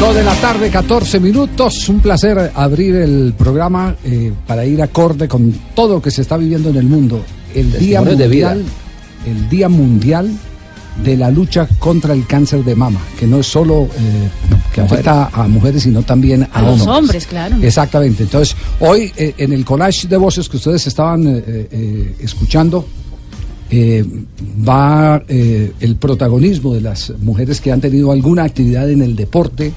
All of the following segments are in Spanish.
2 de la tarde, 14 minutos. Un placer abrir el programa eh, para ir acorde con todo lo que se está viviendo en el mundo. El Día Testimonios de vida. Mundial, el Día Mundial de la lucha contra el cáncer de mama, que no es solo eh, que afecta a mujeres, sino también a, A los hombres. hombres, claro. Exactamente. Entonces, hoy eh, en el collage de voces que ustedes estaban eh, eh, escuchando, eh, va eh, el protagonismo de las mujeres que han tenido alguna actividad en el deporte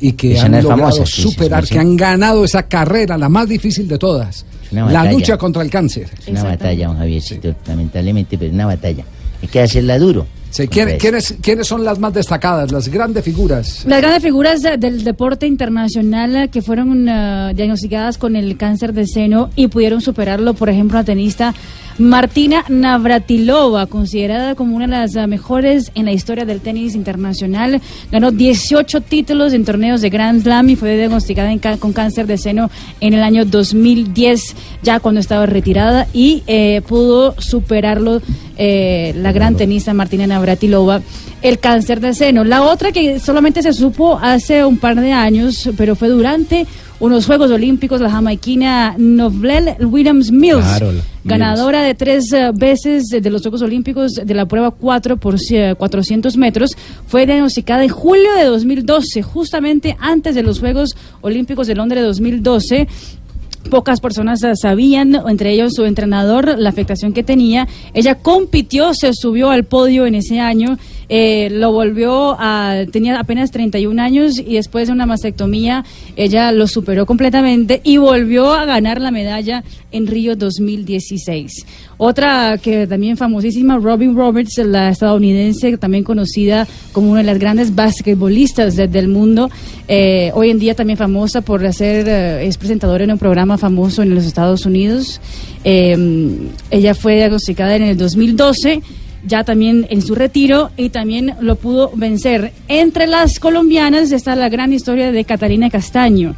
y que han logrado famosas, sí, sí, superar, sí, sí. que han ganado esa carrera, la más difícil de todas, la batalla. lucha contra el cáncer. Es una batalla, don Javiercito, lamentablemente, pero es una batalla. Hay que hacerla duro. Sí, ¿quién- Hombre, ¿quiénes, ¿Quiénes son las más destacadas, las grandes figuras? Las grandes figuras de- del deporte internacional eh, que fueron eh, diagnosticadas con el cáncer de seno y pudieron superarlo, por ejemplo, la tenista Martina Navratilova, considerada como una de las eh, mejores en la historia del tenis internacional, ganó 18 títulos en torneos de Grand Slam y fue diagnosticada en con cáncer de seno en el año 2010, ya cuando estaba retirada, y eh, pudo superarlo eh, la gran tenista Martina Navratilova, el cáncer de seno. La otra que solamente se supo hace un par de años, pero fue durante unos Juegos Olímpicos, la jamaiquina Novlel Williams Mills, ganadora de tres eh, veces de los Juegos Olímpicos de la prueba 4 por eh, 400 metros, fue diagnosticada en julio de 2012, justamente antes de los Juegos Olímpicos de Londres de 2012. Pocas personas eh, sabían, entre ellos su entrenador, la afectación que tenía. Ella compitió, se subió al podio en ese año, eh, lo volvió a. tenía apenas 31 años y después de una mastectomía, ella lo superó completamente y volvió a ganar la medalla en Río 2016. Otra que también famosísima, Robin Roberts, la estadounidense, también conocida como una de las grandes basquetbolistas de- del mundo, eh, hoy en día también famosa por ser, eh, es presentadora en un programa famoso en los Estados Unidos. Eh, ella fue diagnosticada en el 2012 ya también en su retiro y también lo pudo vencer. Entre las colombianas está la gran historia de Catalina Castaño,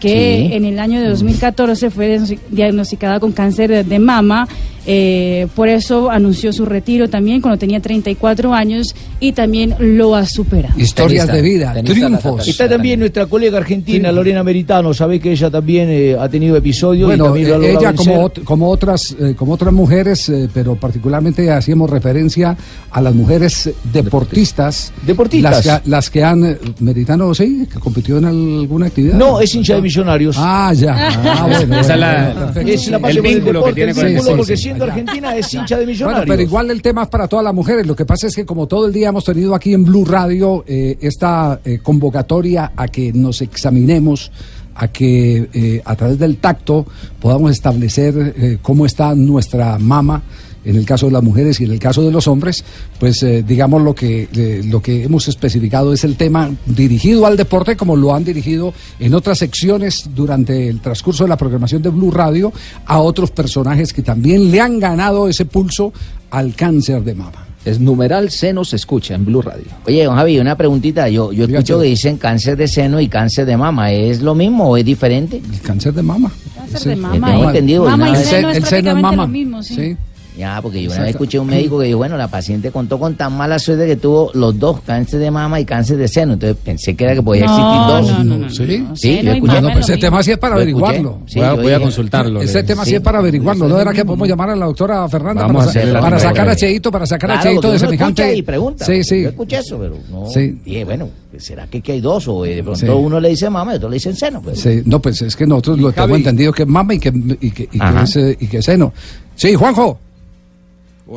que Sí. en el año de 2014 fue diagnosti- diagnosticada con cáncer de mama. Eh, por eso anunció su retiro también cuando tenía 34 años y también lo ha superado. Historias Tenista, de vida, tenista triunfos. Está también nuestra colega argentina, Lorena Meritano. Sabés que ella también eh, ha tenido episodios y también lo ha eh, ella como, ot- como otras eh, como otras mujeres, eh, pero particularmente hacíamos referencia a las mujeres deportistas, Deportistas. las que, las que han meritano, sí, que compitió en alguna actividad. No, es hincha de millonarios. Ah, ya. Ah, bueno, Esa es bueno, la- perfecto. es la el vínculo que tiene el con el deporte. porque Sí, ya. argentina es hincha de millonarios. Bueno, pero igual el tema es para todas las mujeres. Lo que pasa es que como todo el día hemos tenido aquí en Blue Radio eh, esta eh, convocatoria a que nos examinemos, a que eh, a través del tacto podamos establecer cómo está nuestra mama en el caso de las mujeres y en el caso de los hombres, pues eh, digamos lo que eh, lo que hemos especificado es el tema dirigido al deporte como lo han dirigido en otras secciones durante el transcurso de la programación de Blue Radio a otros personajes que también le han ganado ese pulso al cáncer de mama. Es numeral seno se escucha en Blue Radio. Oye, don Javi, una preguntita. Yo, yo escucho que dicen cáncer de seno y cáncer de mama. ¿Es lo mismo o es diferente? El cáncer de mama. Cáncer Sí. de mama tengo y- entendido, mama y ¿no? El, seno es el seno es mama. lo mismo, sí. Ya, porque yo una vez escuché a un médico que dijo, bueno, la paciente contó con tan mala suerte que tuvo los dos, cáncer de mama y cáncer de seno. Entonces pensé que era que podía existir No, dos. no, no, no, Sí. no, Sí, yo escuché- pues ese tema sí es para averiguarlo. Sí, voy a, voy a dije, consultarlo. Ese tema sí es para averiguarlo. ¿No era que podemos llamar a la doctora Fernanda Vamos para, a sacar a Cheito, para sacar a Claro, Cheito porque de semejante... escucha y pregunta. Sí, sí. Yo escuché eso, pero no. Sí. Dije, bueno, ¿será que, que hay dos? O eh, de pronto Sí. uno le dice mama y otro le dice seno. Pues. Sí, no, pues es que nosotros lo tenemos entendido que es mama y que, y que, y que es, eh, y que es seno. Sí, Juanjo.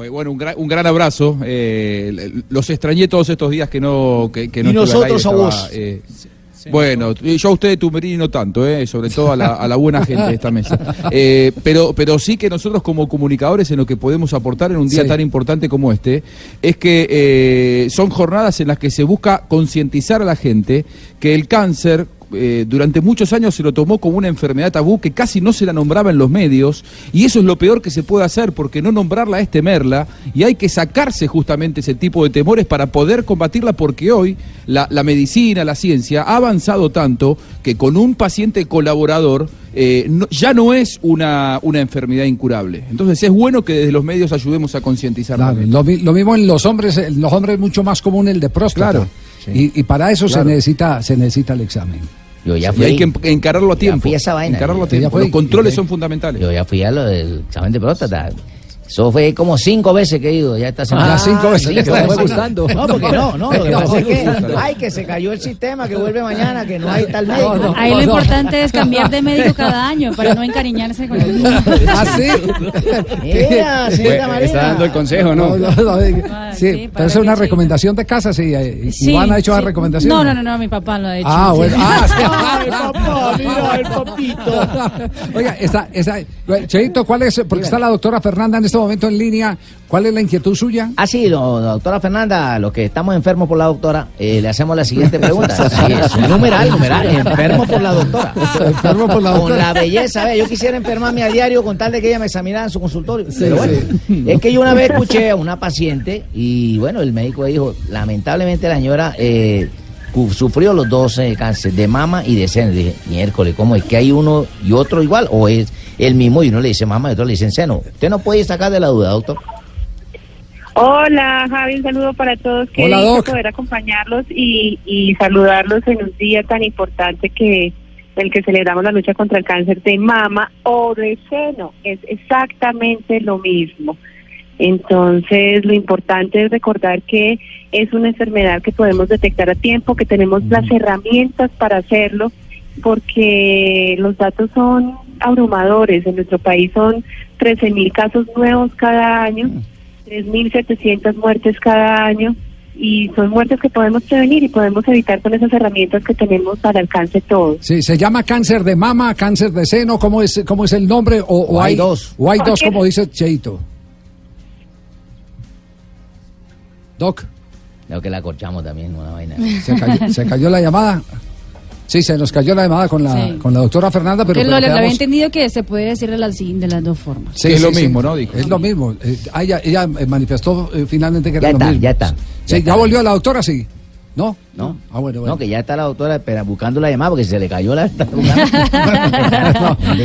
Eh, Bueno, un gran, un gran abrazo. Eh, los extrañé todos estos días que no que, que no Y nosotros a vos. eh, Bueno, yo a usted, Tumerini, no tanto, ¿eh? sobre todo a la, a la buena gente de esta mesa. Pero, pero sí que nosotros como comunicadores en lo que podemos aportar en un día Sí. tan importante como este, es que son jornadas en las que se busca concientizar a la gente que el cáncer... eh, durante muchos años se lo tomó como una enfermedad tabú que casi no se la nombraba en los medios y eso es lo peor que se puede hacer porque no nombrarla es temerla y hay que sacarse justamente ese tipo de temores para poder combatirla porque hoy la, la medicina, la ciencia ha avanzado tanto que con un paciente colaborador eh, no- ya no es una, una enfermedad incurable. Entonces es bueno que desde los medios ayudemos a concientizar. Claro, lo, lo mismo en los hombres, en los hombres es mucho más común el de próstata. Claro, y, y para eso Claro. se necesita se necesita el examen. Yo ya Y fui. hay que en- encararlo a Ya tiempo. fui a esa vaina. Encararlo a tiempo. Los controles son fundamentales. Yo ya fui a lo del examen de próstata. Eso fue como cinco veces que he ido ya esta semana. Ah, cinco veces. Cinco Le fue veces. gustando. No, porque no, no. Lo que No, pasa es que, ay, que se cayó el sistema, que vuelve mañana, que no hay tal médico. no. Ahí lo importante es cambiar de médico cada año para no encariñarse con el ¿Ah, sí? Mira, Marina. Está dando el consejo, ¿no? No, no, no, eh, Ah, sí, sí, pero es una recomendación de casa, sí. eh, Sí, Iván ha hecho sí. esa recomendación. No, no, no, no, mi papá lo ha hecho. Ah, sí. bueno. Ah, sí. Ay, papá, mira el papito. Oiga, esta, esta, Cheito, ¿cuál es? Porque está la doctora Fernanda en este momento en línea. ¿Cuál es la inquietud suya? Ah, sí, doctora Fernanda, los que estamos enfermos por la doctora, eh, le hacemos la siguiente pregunta. Sí, es un numeral, numeral, enfermo por la doctora. Enfermo por la Con doctora. la belleza, yo quisiera enfermarme a diario con tal de que ella me examinara en su consultorio. Sí, Pero bueno, sí. es que yo una vez escuché a una paciente y bueno, el médico dijo, lamentablemente la señora eh, sufrió los dos cánceres de mama y de seno. Dije, miércoles, ¿cómo es que hay uno y otro igual? ¿O es el mismo y uno le dice mama y otro le dice seno? Usted no puede sacar de la duda, doctor. Hola Javi, un saludo para todos. Qué Hola, Doc. poder acompañarlos y, y saludarlos en un día tan importante que el que celebramos la lucha contra el cáncer de mama o de seno. Es exactamente lo mismo. Entonces, lo importante es recordar que es una enfermedad que podemos detectar a tiempo, que tenemos las herramientas para hacerlo, porque los datos son abrumadores. En nuestro país son 13 mil casos nuevos cada año, 3.700 muertes cada año, y son muertes que podemos prevenir y podemos evitar con esas herramientas que tenemos al alcance todos. Sí, se llama cáncer de mama, cáncer de seno, ¿cómo es, cómo es el nombre? O, o O hay dos. O hay dos, como dice Cheito. Doc, Creo que la corchamos también, una vaina. ¿se cayó, se cayó la llamada? Sí, se nos cayó la llamada con la, Sí. con la doctora Fernanda, pero... Que lo, pero lo había quedamos- entendido que se puede decir de las, de las dos formas. Sí, es sí, lo sí. mismo, ¿no? Dijo. Es lo mismo. Eh, ah, ella, ella eh, manifestó eh, finalmente que Ya era lo está, mismo. ya está, Sí, ya volvió la doctora, sí. ¿No? No. Ah, bueno, bueno. No, que ya está la doctora espera, buscando la llamada porque se le cayó la.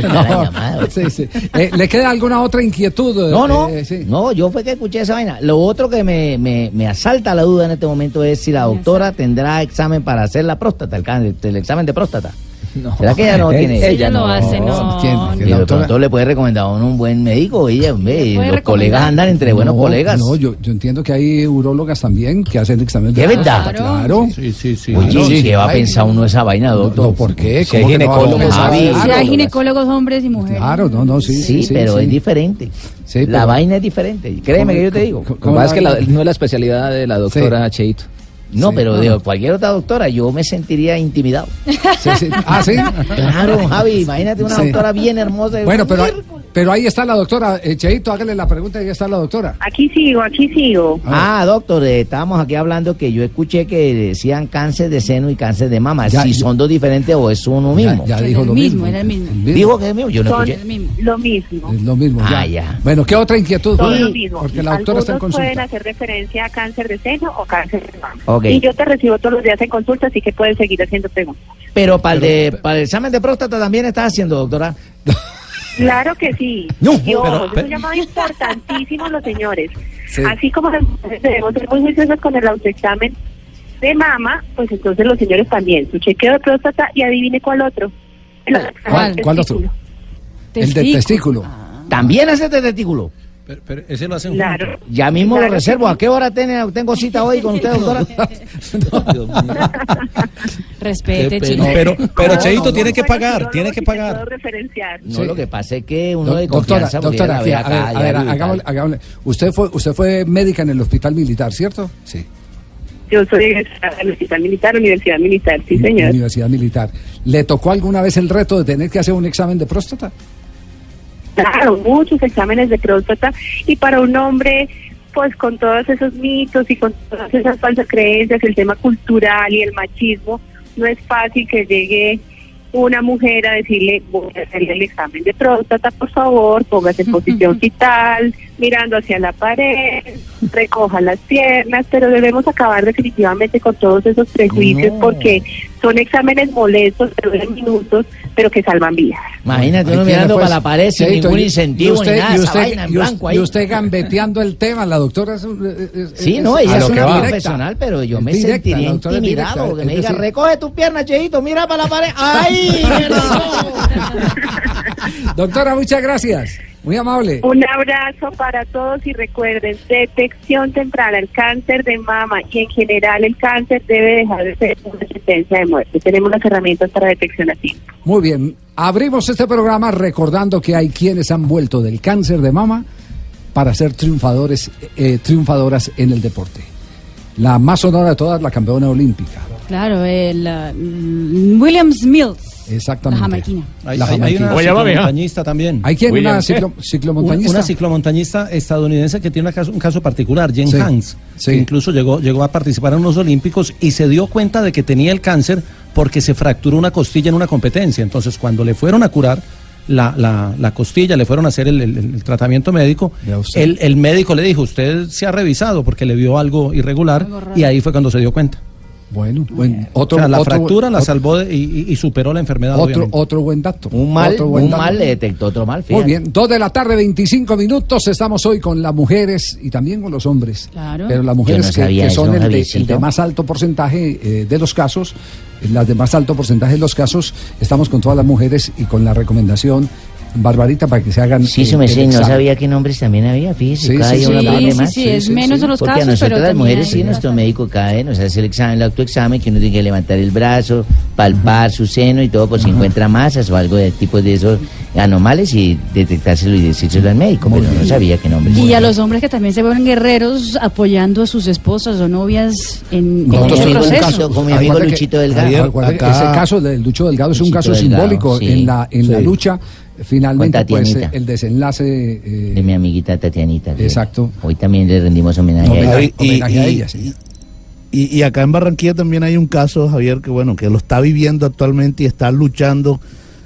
no, sí. Eh, ¿Le queda alguna otra inquietud? No, no, Eh, sí. no, yo fue que escuché esa vaina. Lo otro que me, me, me asalta la duda en este momento es si la doctora tendrá examen para hacer la próstata, el, el examen de próstata. ¿Será que ella no tiene? Ella lo hace, no. ¿Quién? no. ¿Quién? La pronto le puede recomendar a uno un buen médico, ella, los recomendar. colegas andan entre buenos No, colegas. No, yo, yo entiendo que hay urólogas también que hacen exámenes ¿De verdad? próstata, Claro. Sí, sí, sí. Oye, No, sí. ¿qué va a pensar uno esa vaina, doctor? No, ¿por qué? Si hay ¿Cómo que no ginecólogos. Si hay ginecólogos hombres y mujeres. Claro, no, no, sí. Sí, sí, pero sí. es diferente. Sí, la pero- vaina es diferente. Créeme que yo te digo. ¿Cómo- Lo que pasa es que no es la especialidad de la doctora Cheito. No, Sí. pero Ah. de cualquier otra doctora yo me sentiría intimidado. Sí, sí. Ah, sí. Claro, Javi, imagínate una doctora bien hermosa. Bueno, pero, pero ahí está la doctora. Eh, Cheito, hágale la pregunta y ahí está la doctora. Aquí sigo, aquí sigo. Ah, doctor, eh, estábamos aquí hablando que yo escuché que decían cáncer de seno y cáncer de mama. Ya, si ya. son dos diferentes o es uno mismo. Ya, ya dijo el lo mismo, mismo. era el mismo. Dijo que es mismo, yo no Son escuché. El mismo. lo mismo. Es lo mismo. Ah, ya. Bueno, ¿qué otra inquietud? Son lo mismo. Porque la doctora está en consulta. pueden hacer referencia a cáncer de seno o cáncer de mama. Ok. Y yo te recibo todos los días en consulta, así que puedes seguir haciendo preguntas. Pero para el, de, para el examen de próstata también estás haciendo, doctora. Claro que sí. No, ojo, pero- es pero- un llamado importantísimo los señores. Sí. Así como debemos ser muy juiciosos con el autoexamen de mama, pues entonces los señores también. Su chequeo de próstata y adivine cuál otro. El ¿Cuál- del cuál otro? El de testículo. También hace este testículo. Pero, pero ese lo hacen Claro. Ya mismo Claro lo reservo. ¿A qué hora tiene- tengo cita hoy con usted, doctora? Respete. Pero, pero No, Cheito no, tiene que pagar, tiene que pagar. puedo referenciar. No, Sí. lo que pasa es que uno Do- de doctora, confianza, doctora, a ver, a hagámosle- hagámosle. Usted fue, usted fue médica en el hospital militar, ¿cierto? Sí. Yo soy egresada del Hospital Militar, Universidad Militar, sí, señor. Universidad Militar. ¿Le tocó alguna vez el reto de tener que hacer un examen de próstata? Claro, muchos exámenes de próstata y para un hombre, pues con todos esos mitos y con todas esas falsas creencias, el tema cultural y el machismo, no es fácil que llegue una mujer a decirle, voy a hacerle el examen de próstata, por favor, póngase en posición fetal, mirando hacia la pared, recoja las piernas, pero debemos acabar definitivamente con todos esos prejuicios No. porque son exámenes molestos, pero de minutos, pero que salvan vidas. Imagínate uno mirando pues. para la pared sin Cheito, ningún incentivo y usted, ni nada, y esa usted, vaina en blanco ahí. y usted gambeteando el tema, la doctora es, un- es- es- Sí, no, es ella es una profesional, pero yo Es me directa, sentiría intimidado. directa, que me diga, recoge tu pierna, Cheito, mira para la pared. ¡Ay! Doctora, muchas gracias. Muy amable. Un abrazo para todos y recuerden, detección temprana, el cáncer de mama y en general el cáncer debe dejar de ser una sentencia de muerte. Tenemos las herramientas para detección a tiempo. Muy bien. Abrimos este programa recordando que hay quienes han vuelto del cáncer de mama para ser triunfadores, eh, triunfadoras en el deporte. La más sonora de todas, la campeona olímpica. Claro, el uh, Williams Mills. Exactamente. La jamaiquina. Hay, La hay- hay jamaiquina. una vamos, ciclomontañista también. ¿Hay quién? William, ¿Una ciclomontañista? Una, una ciclomontañista estadounidense que tiene caso- un caso particular, Jen Sí, Hans, sí. que incluso llegó, llegó a participar en unos Olímpicos y se dio cuenta de que tenía el cáncer porque se fracturó una costilla en una competencia. Entonces, cuando le fueron a curar la, la- la costilla, le fueron a hacer el, el- el tratamiento médico, el, el médico le dijo, usted se ha revisado porque le vio algo irregular y ahí fue cuando se dio cuenta. Bueno, bueno, otro, o sea, la otro- fractura la salvó de- y, superó la enfermedad. Otro, obviamente. otro buen dato. Un mal, Otro buen un dato. mal le detectó otro mal. Muy fíjate. bien, dos de la tarde, 25 minutos. Estamos hoy con las mujeres y también con los hombres. Claro. Pero las mujeres no que, sabía que eso, son el de, Javiercito. el de más alto porcentaje eh, de los casos, las de más alto porcentaje de los casos, estamos con todas las mujeres y con la recomendación, Barbarita, para que se hagan. Sí, eh, su merced, no sabía qué nombres también había, fíjese, Sí, cada sí, día sí. uno Sí, sí, más. sí, es menos de los Porque casos, a nosotros pero las mujeres sí, nuestro bastante. médico cada vez nos hace el examen, el autoexamen, que uno tiene que levantar el brazo, palpar su seno y todo, por si encuentra masas o algo de tipo de esos anomales y detectárselo y decírselo al médico, pero no sabía qué nombres. Y a los hombres que también se ven guerreros apoyando a sus esposas o novias en, amigo proceso. Como mi amigo que- Luchito Delgado. Que ese caso del Lucho Delgado es un caso simbólico en la en la Sí. lucha. Finalmente, pues el desenlace. eh, de mi amiguita Tatianita. Exacto. Hoy también le rendimos homenaje a ella. homenaje a ella, sí. y- y acá en Barranquilla también hay un caso, Javier, que bueno, que lo está viviendo actualmente y está luchando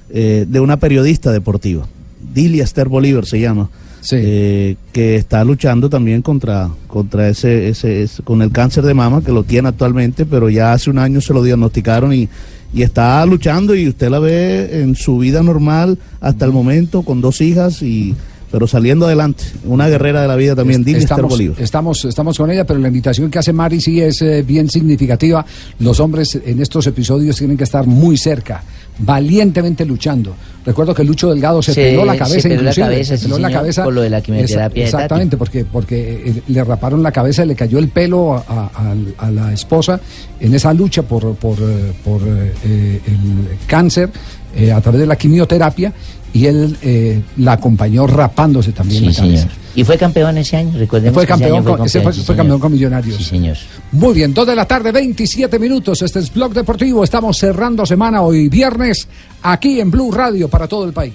eh, de una periodista deportiva. Dilia Esther Bolívar se llama. Eh, que está luchando también contra contra ese, ese, ese- con el cáncer de mama que lo tiene actualmente pero ya hace un año se lo diagnosticaron y, y está luchando y usted la ve en su vida normal hasta el momento con dos hijas y pero saliendo adelante. Una guerrera de la vida también Esther estamos, estamos, estamos con ella, pero la invitación que hace Mari sí es eh, bien significativa. Los hombres en estos episodios tienen que estar muy cerca, valientemente luchando. Recuerdo que Lucho Delgado se, Se- peló la se cabeza, peló la inclusive, cabeza, se sí, peló la señor, cabeza por lo de la quimioterapia de Esa- Exactamente, porque, porque eh, le raparon la cabeza, le cayó el pelo a, a- a la esposa en esa lucha por, por, eh, por eh, eh, el cáncer eh, a través de la quimioterapia y él eh, la acompañó rapándose también Sí, la cabeza. señor. Y fue campeón ese año, recordemos. Fue que ese campeón, con, ese fue, sí, fue campeón con Millonarios. Sí, señor. Muy bien, 2 de la tarde, 27 minutos. Este es Blog Deportivo. Estamos cerrando semana hoy viernes aquí en Blue Radio para todo el país.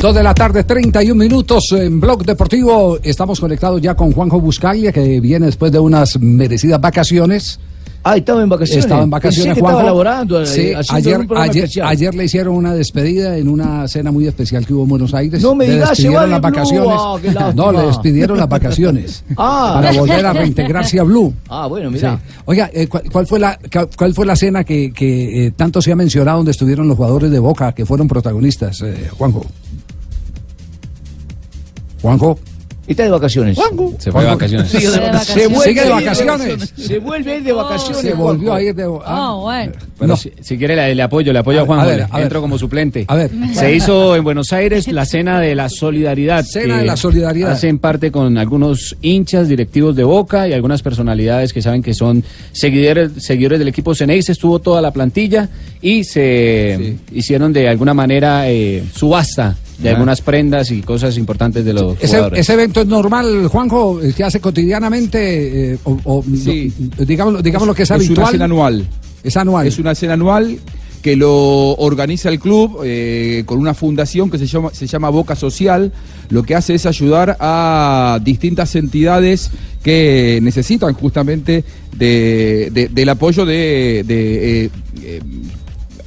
2 de la tarde, 31 minutos en Blog Deportivo. Estamos conectados ya con Juanjo Buscaglia, que viene después de unas merecidas vacaciones. Ah, estaba en vacaciones. Estaba en vacaciones, Pensé que estaba laborando, eh, Sí, ayer, ayer, ayer le hicieron una despedida en una cena muy especial que hubo en Buenos Aires. No me le digas, se despidieron las Blue. vacaciones. Ah, no, le despidieron las vacaciones. Ah. Para volver a reintegrarse a Blue. Ah, bueno, mira. Sí. Oiga, eh, ¿cuál, cuál fue la cuál fue la cena que, que, eh, tanto se ha mencionado donde estuvieron los jugadores de Boca que fueron protagonistas, eh, Juanjo? Juanjo. Está de vacaciones. Se fue de vacaciones. Sigue de Se vacaciones. vuelve Se vuelve Sigue de vacaciones. Se vuelve a ir de vacaciones. Se volvió Juanjo. a ir de Ah, bueno. Pero si, si quiere le, le apoyo, le apoyo a, A ver, Juan a ver, a ver. Entro como suplente. A ver. Se hizo en Buenos Aires la cena de la solidaridad. Cena de la solidaridad. Hacen parte con algunos hinchas directivos de Boca y algunas personalidades que saben que son seguidores, seguidores del equipo Ceneis. Estuvo toda la plantilla y se hicieron de alguna manera eh, subasta de algunas prendas y cosas importantes de los Ese, jugadores. ese evento es normal, Juanjo, el que hace cotidianamente, eh, o, o Sí. no, digamos, digamos lo que es, Es habitual. una cena anual. Es anual. Es una cena anual que lo organiza el club eh, con una fundación que se llama, se llama Boca Social. Lo que hace es ayudar a distintas entidades que necesitan justamente de- de- del apoyo de... de, eh, eh,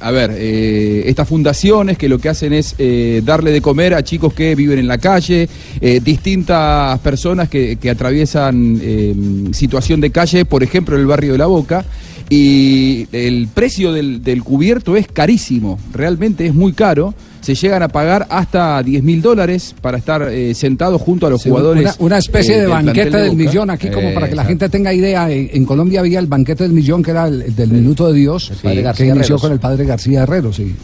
a ver, eh, estas fundaciones que lo que hacen es eh, darle de comer a chicos que viven en la calle, eh, distintas personas que, que atraviesan situación de calle, por ejemplo, en el barrio de La Boca. Y el precio del, del cubierto es carísimo, realmente es muy caro. Se llegan a pagar hasta 10 mil dólares para estar eh, sentados junto a los Sí, jugadores. Una, una especie eh, de banquete de del millón, aquí como para que la Eh, gente tenga idea, en, en Colombia había el banquete del millón, que era el, el del minuto de Dios, padre que García inició Herreros. con el padre García Herrero, sí.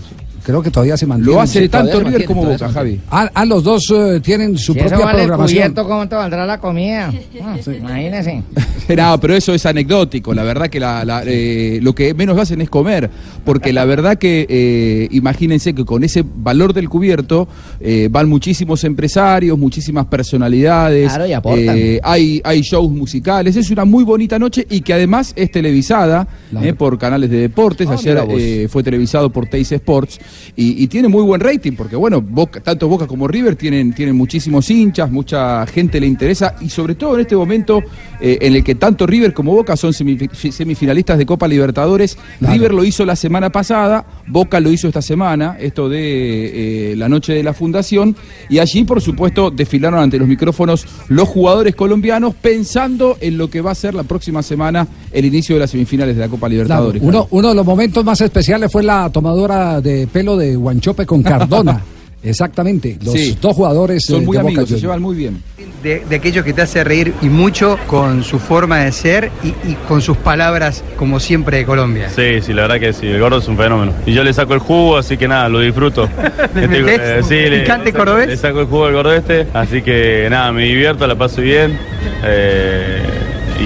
Creo que todavía se mantiene. Lo hace Sí, tanto River como Boca, Javi. Ah, ah, los dos eh, tienen su Si eso propia vale programación. cubierto, ¿cómo te valdrá la comida? Ah, Imagínese. No, pero eso es anecdótico. La verdad que la- la, eh, lo que menos hacen es comer. Porque la verdad que eh, imagínense que con ese valor del cubierto eh, van muchísimos empresarios, muchísimas personalidades. Claro, y aportan. eh, hay, hay shows musicales. Es una muy bonita noche y que además es televisada eh, por canales de deportes. Ah, Ayer eh, fue televisado por Teis Sports y, y tiene muy buen rating porque, bueno, Boca- tanto Boca como River tienen, tienen muchísimos hinchas, mucha gente le interesa y sobre todo en este momento eh, en el que tanto River como Boca son semifi- semifinalistas de Copa Libertadores. River lo hizo la semana pasada, Boca lo hizo esta semana, esto de eh, la noche de la fundación y allí, por supuesto, desfilaron ante los micrófonos los jugadores colombianos pensando en lo que va a ser la próxima semana el inicio de las semifinales de la Copa Claro, Libertadores. uno, uno de los momentos más especiales fue la tomadora de pelo de Guanchope con Cardona. Exactamente, los Sí. dos jugadores Son eh, muy de Boca amigos, se llevan muy bien. de, de aquello que te hace reír y mucho con su forma de ser y, y con sus palabras, como siempre, de Colombia. Sí, sí, la verdad que sí, el gordo es un fenómeno. Y yo le saco el jugo, así que nada, lo disfruto. ¿Le Estoy- metés sí, le, picante cordobés? le saco el jugo al gordo este, así que nada, me divierto, la paso bien. eh,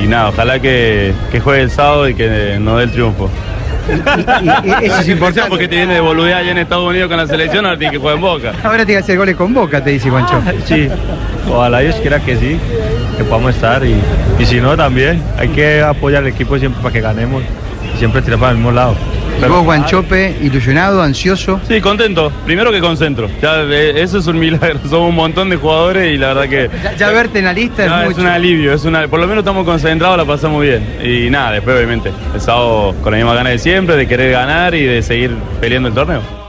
y nada, ojalá que, que juegue el sábado y que nos dé el triunfo. Eso es importante. Porque te viene de boludear allá en Estados Unidos con la selección, ahora tiene que jugar en Boca. Ahora tiene que hacer goles con boca, te dice Juancho. Sí, ojalá Dios quiera que sí, que podamos estar y, y si no también, hay que apoyar al equipo siempre para que ganemos y siempre tirar para el mismo lado. Y vos, Guanchope, ilusionado, ansioso. Sí, contento. Primero que concentro. Ya, eh, eso es un milagro. Somos un montón de jugadores y la verdad que. Ya, ya verte en la lista No, es un alivio, es una, por lo menos estamos concentrados, la pasamos bien. Y nada, después obviamente, el sábado con la misma ganas de siempre, de querer ganar y de seguir peleando el torneo.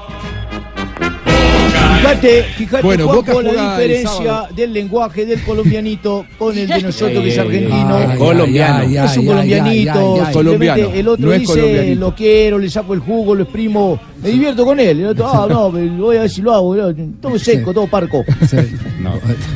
Fíjate, fíjate Bueno, Juanjo, Boca la diferencia del lenguaje del colombianito con el de nosotros que es argentino. Ay, Colombiano. ay, ay, es un ay, colombianito. ay, ay, ay. simplemente Colombiano, El otro no es dice, lo quiero, le saco el jugo, lo exprimo, me divierto con él. El otro, ah, no, voy a ver si lo hago. Todo seco, todo parco.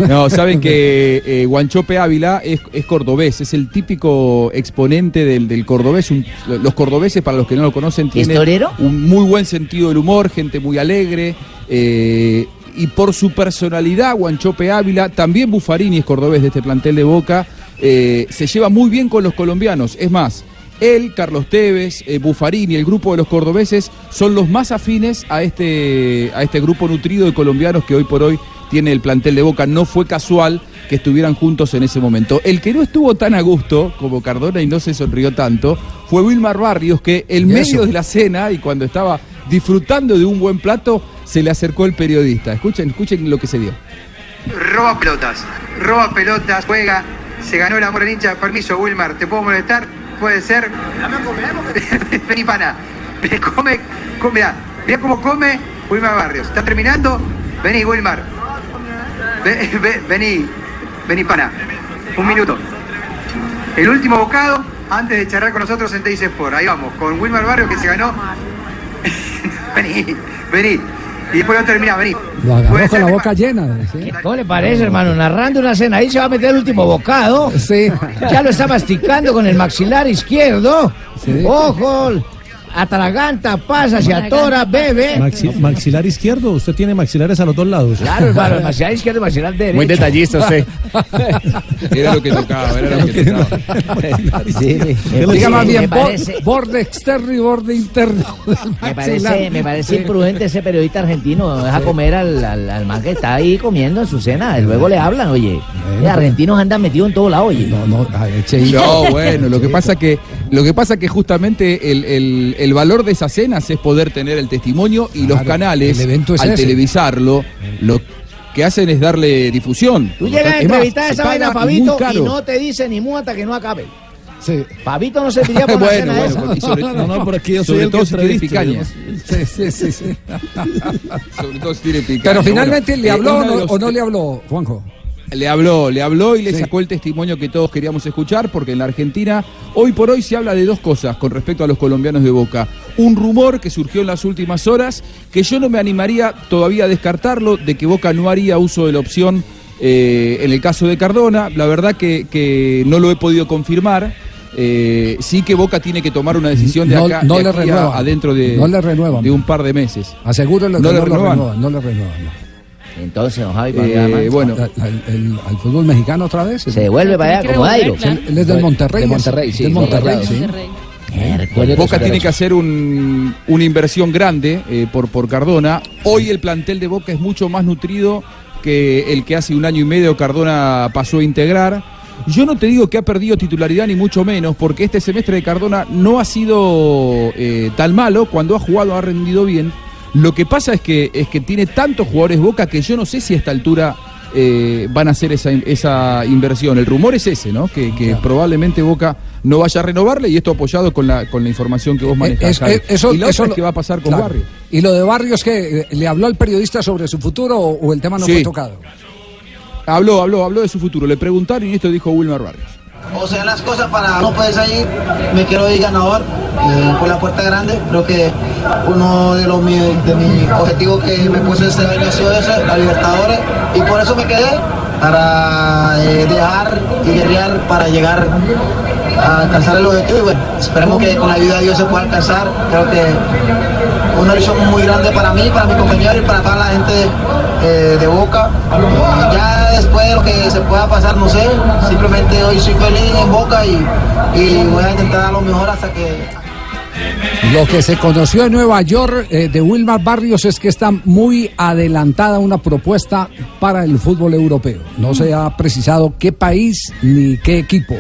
No, saben que eh, Guanchope Ávila es, es cordobés, es el típico exponente del, del cordobés. Un- los cordobeses, para los que no lo conocen, tienen un muy buen sentido del humor, gente muy alegre. Eh, y por su personalidad, Guanchope Ávila, también Buffarini es cordobés de este plantel de Boca, eh, se lleva muy bien con los colombianos. Es más, él, Carlos Tevez, eh, Buffarini, el grupo de los cordobeses, son los más afines a este, a este grupo nutrido de colombianos que hoy por hoy tiene el plantel de Boca. No fue casual que estuvieran juntos en ese momento. El que no estuvo tan a gusto como Cardona y no se sonrió tanto fue Wilmar Barrios, que en ¿Y medio de la cena y cuando estaba disfrutando de un buen plato, se le acercó el periodista. Escuchen, escuchen lo que se dio. Roba pelotas, roba pelotas, juega, se ganó el amor del hincha. Permiso, Wilmar, ¿te puedo molestar? Puede ser. Vení, pana. Come, come, mirá, mirá cómo come Wilmar Barrios. ¿Está terminando? Vení, Wilmar. Ve- ve- vení, vení, pana. Un minuto. El último bocado antes de charlar con nosotros en Teis Sport. Ahí vamos, con Wilmar Barrios que se ganó. vení, vení. Y después lo termina, vení. Lo agarró con la boca llena. ¿sí? ¿Cómo le parece, hermano? Narrando una cena, ahí se va a meter el último bocado. Sí. Ya lo está masticando con el maxilar izquierdo. Sí. ¡Ojo! Atraganta, pasa, se atora, bebe. Maxi- maxilar izquierdo, usted tiene maxilares a los dos lados. Claro, hermano, el maxilar izquierdo y el maxilar derecho. Muy detallista usted. Era lo que tocaba, era lo que tocaba. Diga más bien, parece- borde externo y borde interno. del Me parece, me parece Sí. imprudente ese periodista argentino. Deja comer al, al, al man que está ahí comiendo en su cena. y Luego le hablan, oye. Los argentinos andan metidos en todo lado, oye. No, no, No, bueno, lo que pasa que lo que pasa que justamente el, el- el valor de esas cenas es poder tener el testimonio y los canales el evento es al ese. televisarlo lo que hacen es darle difusión. Tú llegas a entrevistar se esa vaina a Fabito y no te dice ni mu hasta que no acabe. Sí. Fabito no serviría por una Bueno, cena bueno, esa. porque sobre- No, no, por aquí yo soy sobre el todo que si tiene picañas. Sí, sí, sí, sí. Sobre todo si tiene picaña. Pero finalmente Bueno, le eh, habló o no, los- o no le habló, Juanjo. Le habló, le habló y le Sí. sacó el testimonio que todos queríamos escuchar, porque en la Argentina hoy por hoy se habla de dos cosas con respecto a los colombianos de Boca. Un rumor que surgió en las últimas horas, que yo no me animaría todavía a descartarlo, de que Boca no haría uso de la opción eh, en el caso de Cardona. La verdad que, que no lo he podido confirmar. Eh, sí que Boca tiene que tomar una decisión de No- acá no de le a- adentro de, No le renuevan. de un par de meses. Asegúrelo que ¿No le renuevan, no le renuevan. Entonces, don Javi, Eh, bueno. Al, al- el- al fútbol mexicano otra vez. Se devuelve para allá como Dairo. Él, es del Monterrey. De Monterrey, sí. Del Monterrey, Monterrey. sí. Miércoles. Boca tiene que hacer un- una inversión grande eh, por, por Cardona. Hoy el plantel de Boca es mucho más nutrido que el que hace un año y medio Cardona pasó a integrar. Yo no te digo que ha perdido titularidad ni mucho menos, porque este semestre de Cardona no ha sido eh, tan malo. Cuando ha jugado ha rendido bien. Lo que pasa es que, es que tiene tantos jugadores Boca que yo no sé si a esta altura eh, van a hacer esa, esa inversión. El rumor es ese, ¿no? Que, que probablemente Boca no vaya a renovarle y esto apoyado con la, con la información que vos manejás. Eh, Es- es- eso- y la otra eso es lo- que va a pasar con claro. Barrio. ¿Y lo de Barrios que le habló al periodista sobre su futuro o, o el tema no Sí. fue tocado? Habló, habló, habló de su futuro. Le preguntaron y esto dijo Wilmar Barrios. O sea, las cosas para no poder salir, me quiero ir ganador eh, por la puerta grande. Creo que uno de los mi- de mis objetivos que me puse este año ha sido ese, la Libertadores, y por eso me quedé, para eh, dejar y guerrear para llegar a alcanzar el objetivo. Y bueno, esperemos que con la ayuda de Dios se pueda alcanzar. Creo que una ilusión muy grande para mí, para mi compañero y para toda la gente eh, de Boca. Ya después de lo que se pueda pasar, no sé, simplemente hoy soy feliz en Boca y, y voy a intentar dar lo mejor hasta que... Lo que se conoció en Nueva York eh, de Wilmar Barrios es que está muy adelantada una propuesta para el fútbol europeo. No se ha precisado qué país ni qué equipo,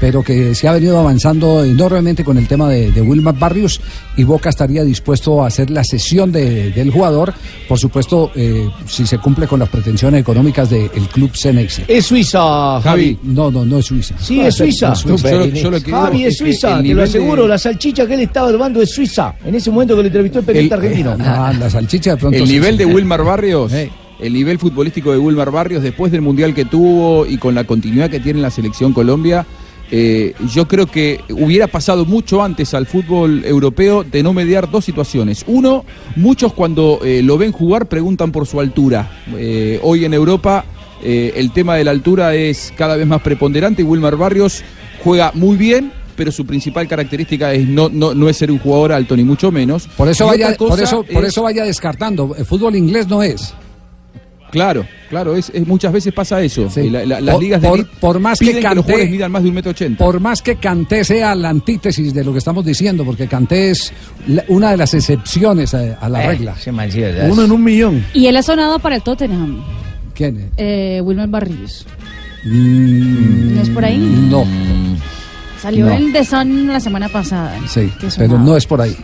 pero que se ha venido avanzando enormemente con el tema de, de Wilmar Barrios y Boca estaría dispuesto a hacer la sesión de- del jugador, por supuesto, eh, si se cumple con las pretensiones económicas del club Cenex. Es Suiza, Javi. No, no, no es Suiza. Sí, es Suiza. No es Suiza. Yo lo- yo lo que digo Javi, es Suiza, te lo aseguro. La salchicha que él estaba llevando es Suiza. En ese momento que le entrevistó el periodista El- argentino. Ah, la salchicha de pronto. El nivel sí. de Wilmar Barrios, el nivel futbolístico de Wilmar Barrios después del mundial que tuvo y con la continuidad que tiene en la selección Colombia, eh, yo creo que hubiera pasado mucho antes al fútbol europeo de no mediar dos situaciones. Uno, muchos cuando eh, lo ven jugar preguntan por su altura. Eh, hoy en Europa eh, el tema de la altura es cada vez más preponderante y Wilmar Barrios juega muy bien. Pero su principal característica es no, no, no es ser un jugador alto, ni mucho menos. Por eso Y vaya, por eso, por es- eso vaya descartando. El fútbol inglés no es. Claro, claro, es, es- muchas veces pasa eso. Sí. La- la- las Por- ligas de por- más que piden los Kanté- jugadores midan más de un metro ochenta. Por más que Canté sea la antítesis de lo que estamos diciendo, porque Canté es la- una de las excepciones a, a la Eh, regla. Uno en un millón. Y él ha sonado para el Tottenham, ¿Quién es? eh, Wilmer Barrios. Mm, ¿No es por ahí? No, Salió No. en The Sun la semana pasada. sí, que pero no es por ahí.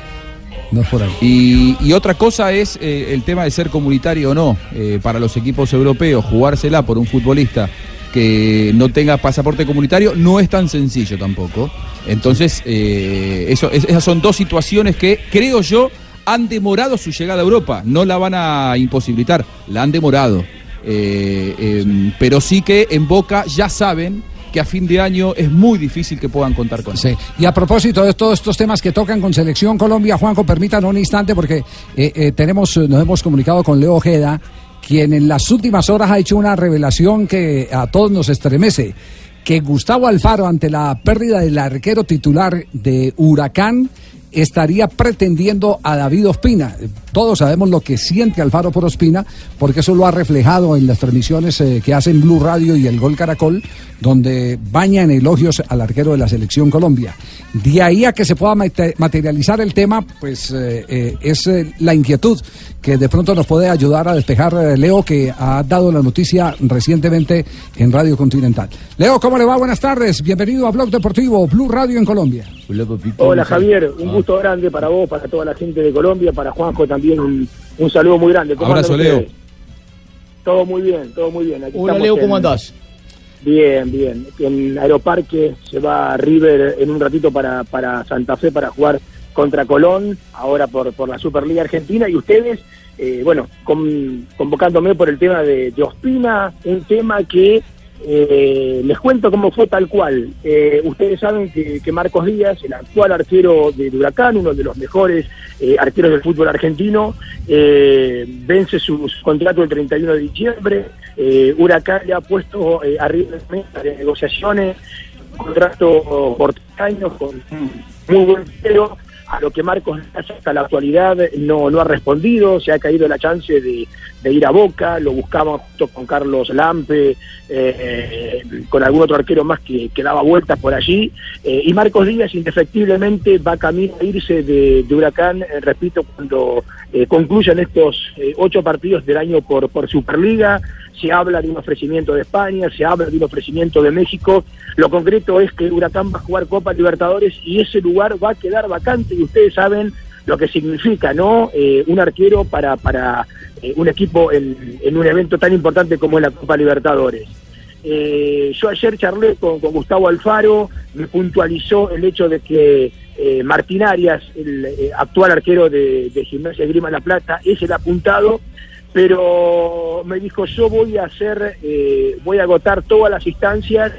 No es por ahí. Y, y otra cosa es eh, el tema de ser comunitario o no. Eh, para los equipos europeos, jugársela por un futbolista que no tenga pasaporte comunitario no es tan sencillo tampoco. Entonces, eh, eso, es- esas son dos situaciones que creo yo han demorado su llegada a Europa. No la van a imposibilitar, la han demorado. Eh, eh, pero sí que en Boca ya saben que a fin de año es muy difícil que puedan contar con. Sí. Y a propósito de todos estos temas que tocan con Selección Colombia, Juanjo, permítanos un instante porque eh, eh, tenemos, eh, nos hemos comunicado con Leo Ojeda, quien en las últimas horas ha hecho una revelación que a todos nos estremece, que Gustavo Alfaro ante la pérdida del arquero titular de Huracán estaría pretendiendo a David Ospina. Todos sabemos lo que siente Alfaro por Ospina, porque eso lo ha reflejado en las transmisiones eh, que hacen Blue Radio y el Gol Caracol, donde bañan elogios al arquero de la selección Colombia. De ahí a que se pueda mate- materializar el tema, pues eh, eh, es la inquietud que de pronto nos puede ayudar a despejar eh, Leo, que ha dado la noticia recientemente en Radio Continental. Leo, ¿cómo le va? Buenas tardes. Bienvenido a Blog Deportivo, Blue Radio en Colombia. Hola Javier, un gusto grande para vos, para toda la gente de Colombia, para Juanjo también un, un saludo muy grande. ¿Cómo Abrazo, Leo. ustedes? Todo muy bien, todo muy bien. Aquí Hola Leo, en- ¿cómo andás? Bien, bien. En Aeroparque se va River en un ratito para, para Santa Fe para jugar contra Colón, ahora por, por la Superliga Argentina, y ustedes, eh, bueno, con- convocándome por el tema de, de Ospina, un tema que eh, les cuento cómo fue tal cual. Eh, ustedes saben que, que Marcos Díaz, el actual arquero de Huracán, uno de los mejores eh, arqueros del fútbol argentino, eh, vence su, contrato el 31 de diciembre. Eh, Huracán le ha puesto arriba de mesa de negociaciones, un contrato por tres años con muy buen pero a lo que Marcos hasta la actualidad no, no ha respondido, se ha caído la chance de, ir a Boca, lo buscaban junto con Carlos Lampe, eh, con algún otro arquero más que, daba vueltas por allí, eh, y Marcos Díaz indefectiblemente va camino a irse de, Huracán, eh, repito, cuando concluyan estos ocho partidos del año por, por Superliga, se habla de un ofrecimiento de España, se habla de un ofrecimiento de México, lo concreto es que Huracán va a jugar Copa Libertadores y ese lugar va a quedar vacante y ustedes saben lo que significa, ¿no? Eh, un arquero para, para eh, un equipo en, un evento tan importante como es la Copa Libertadores. Eh, yo ayer charlé con, con Gustavo Alfaro, me puntualizó el hecho de que eh, Martín Arias, el eh, actual arquero de, de Gimnasia Grima La Plata, es el apuntado, pero me dijo yo voy a hacer, eh, voy a agotar todas las instancias,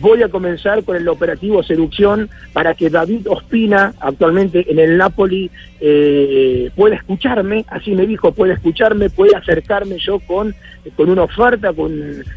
voy a comenzar con el operativo seducción para que David Ospina, actualmente en el Napoli, eh, pueda escucharme, así me dijo, puede escucharme, puede acercarme yo con, con una oferta, con,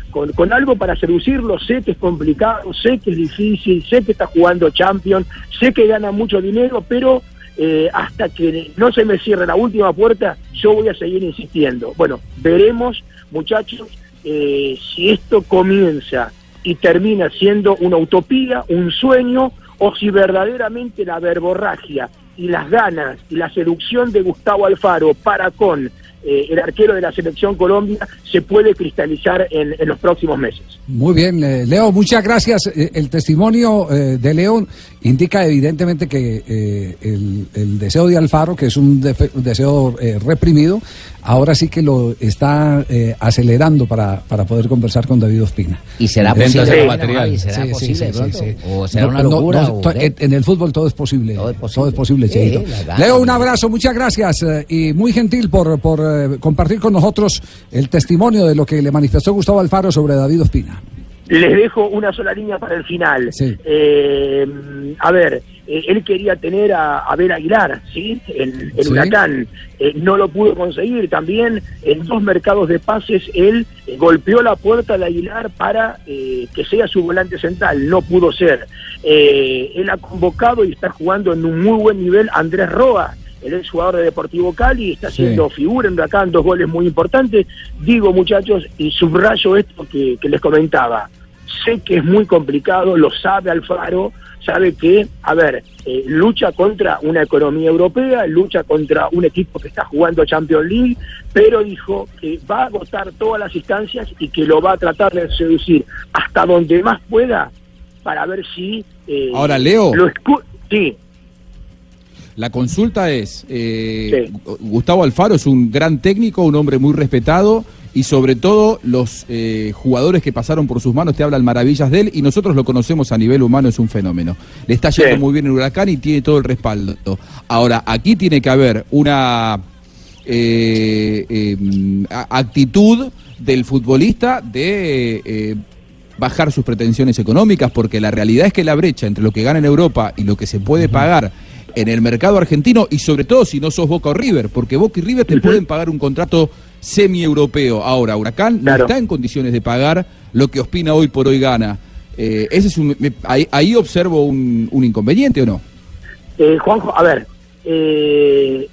con, con algo para seducirlo, sé que es complicado, sé que es difícil, sé que está jugando Champions, sé que gana mucho dinero, pero eh, hasta que no se me cierre la última puerta, yo voy a seguir insistiendo. Bueno, veremos, muchachos, eh, si esto comienza y termina siendo una utopía, un sueño, o si verdaderamente la verborragia y las ganas y la seducción de Gustavo Alfaro para con eh, el arquero de la selección Colombia se puede cristalizar en, los próximos meses. Muy bien, Leo, muchas gracias. El testimonio de Leo indica evidentemente que eh, el, el deseo de Alfaro, que es un, defe- un deseo eh, reprimido, ahora sí que lo está eh, acelerando para, para poder conversar con David Ospina. ¿Y será posible, material. será posible en, el fútbol todo es posible. Todo es posible, gana, Leo, un abrazo, muchas gracias eh, y muy gentil por, por compartir con nosotros el testimonio de lo que le manifestó Gustavo Alfaro sobre David Ospina. Les dejo una sola línea para el final. Eh, a ver, eh, él quería tener a Abel Aguilar, ¿sí? En, en Sí. Huracán. Eh, no lo pudo conseguir. También en dos mercados de pases él golpeó la puerta de Aguilar para eh, que sea su volante central. No pudo ser. Eh, él ha convocado y está jugando en un muy buen nivel Andrés Roa. El ex jugador de Deportivo Cali está Sí. haciendo figura en Huracán, dos goles muy importantes. Digo, muchachos, y subrayo esto que, que les comentaba. Sé que es muy complicado, lo sabe Alfaro, sabe que, a ver, eh, lucha contra una economía europea, lucha contra un equipo que está jugando Champions League, pero dijo que va a agotar todas las instancias y que lo va a tratar de seducir hasta donde más pueda para ver si... eh, Ahora, Leo. Lo sí, La consulta es, eh, Gustavo Alfaro es un gran técnico, un hombre muy respetado y sobre todo los eh, jugadores que pasaron por sus manos te hablan maravillas de él y nosotros lo conocemos a nivel humano, es un fenómeno. Le está yendo muy bien en Huracán y tiene todo el respaldo. Ahora, aquí tiene que haber una eh, eh, a- actitud del futbolista de... eh, bajar sus pretensiones económicas, porque la realidad es que la brecha entre lo que gana en Europa y lo que se puede pagar en el mercado argentino, y sobre todo si no sos Boca o River, porque Boca y River te pueden pagar un contrato semi-europeo. Ahora, Huracán no está en condiciones de pagar lo que Ospina hoy por hoy gana. Eh, ese es un, ahí, ahí observo un, un inconveniente, ¿o no? Eh, Juanjo, a ver, eh,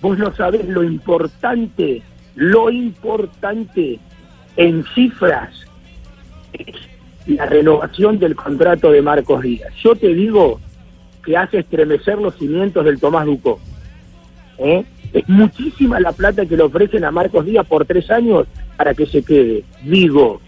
vos no sabés lo importante, lo importante en cifras es la renovación del contrato de Marcos Díaz. Yo te digo que hace estremecer los cimientos del Tomás Ducó. ¿eh? Es muchísima la plata que le ofrecen a Marcos Díaz por tres años para que se quede. Digo,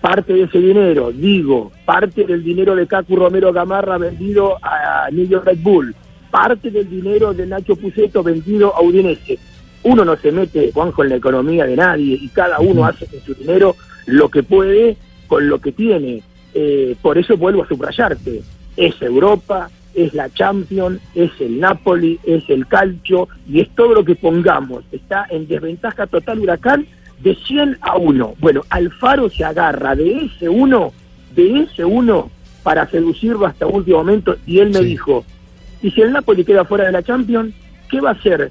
parte de ese dinero, digo, parte del dinero de Cacu Romero Gamarra vendido a New York Red Bull, parte del dinero de Nacho Puceto vendido a Udinese. Uno no se mete, Juanjo, en la economía de nadie y cada uno hace con su dinero lo que puede con lo que tiene. Eh, por eso vuelvo a subrayarte. Es Europa, es la Champions, es el Napoli, es el Calcio y es todo lo que pongamos. Está en desventaja total Huracán de 100 a 1. Bueno, Alfaro se agarra de ese uno, de ese uno para seducirlo hasta último momento y él me dijo, y si el Napoli queda fuera de la Champions, ¿qué va a hacer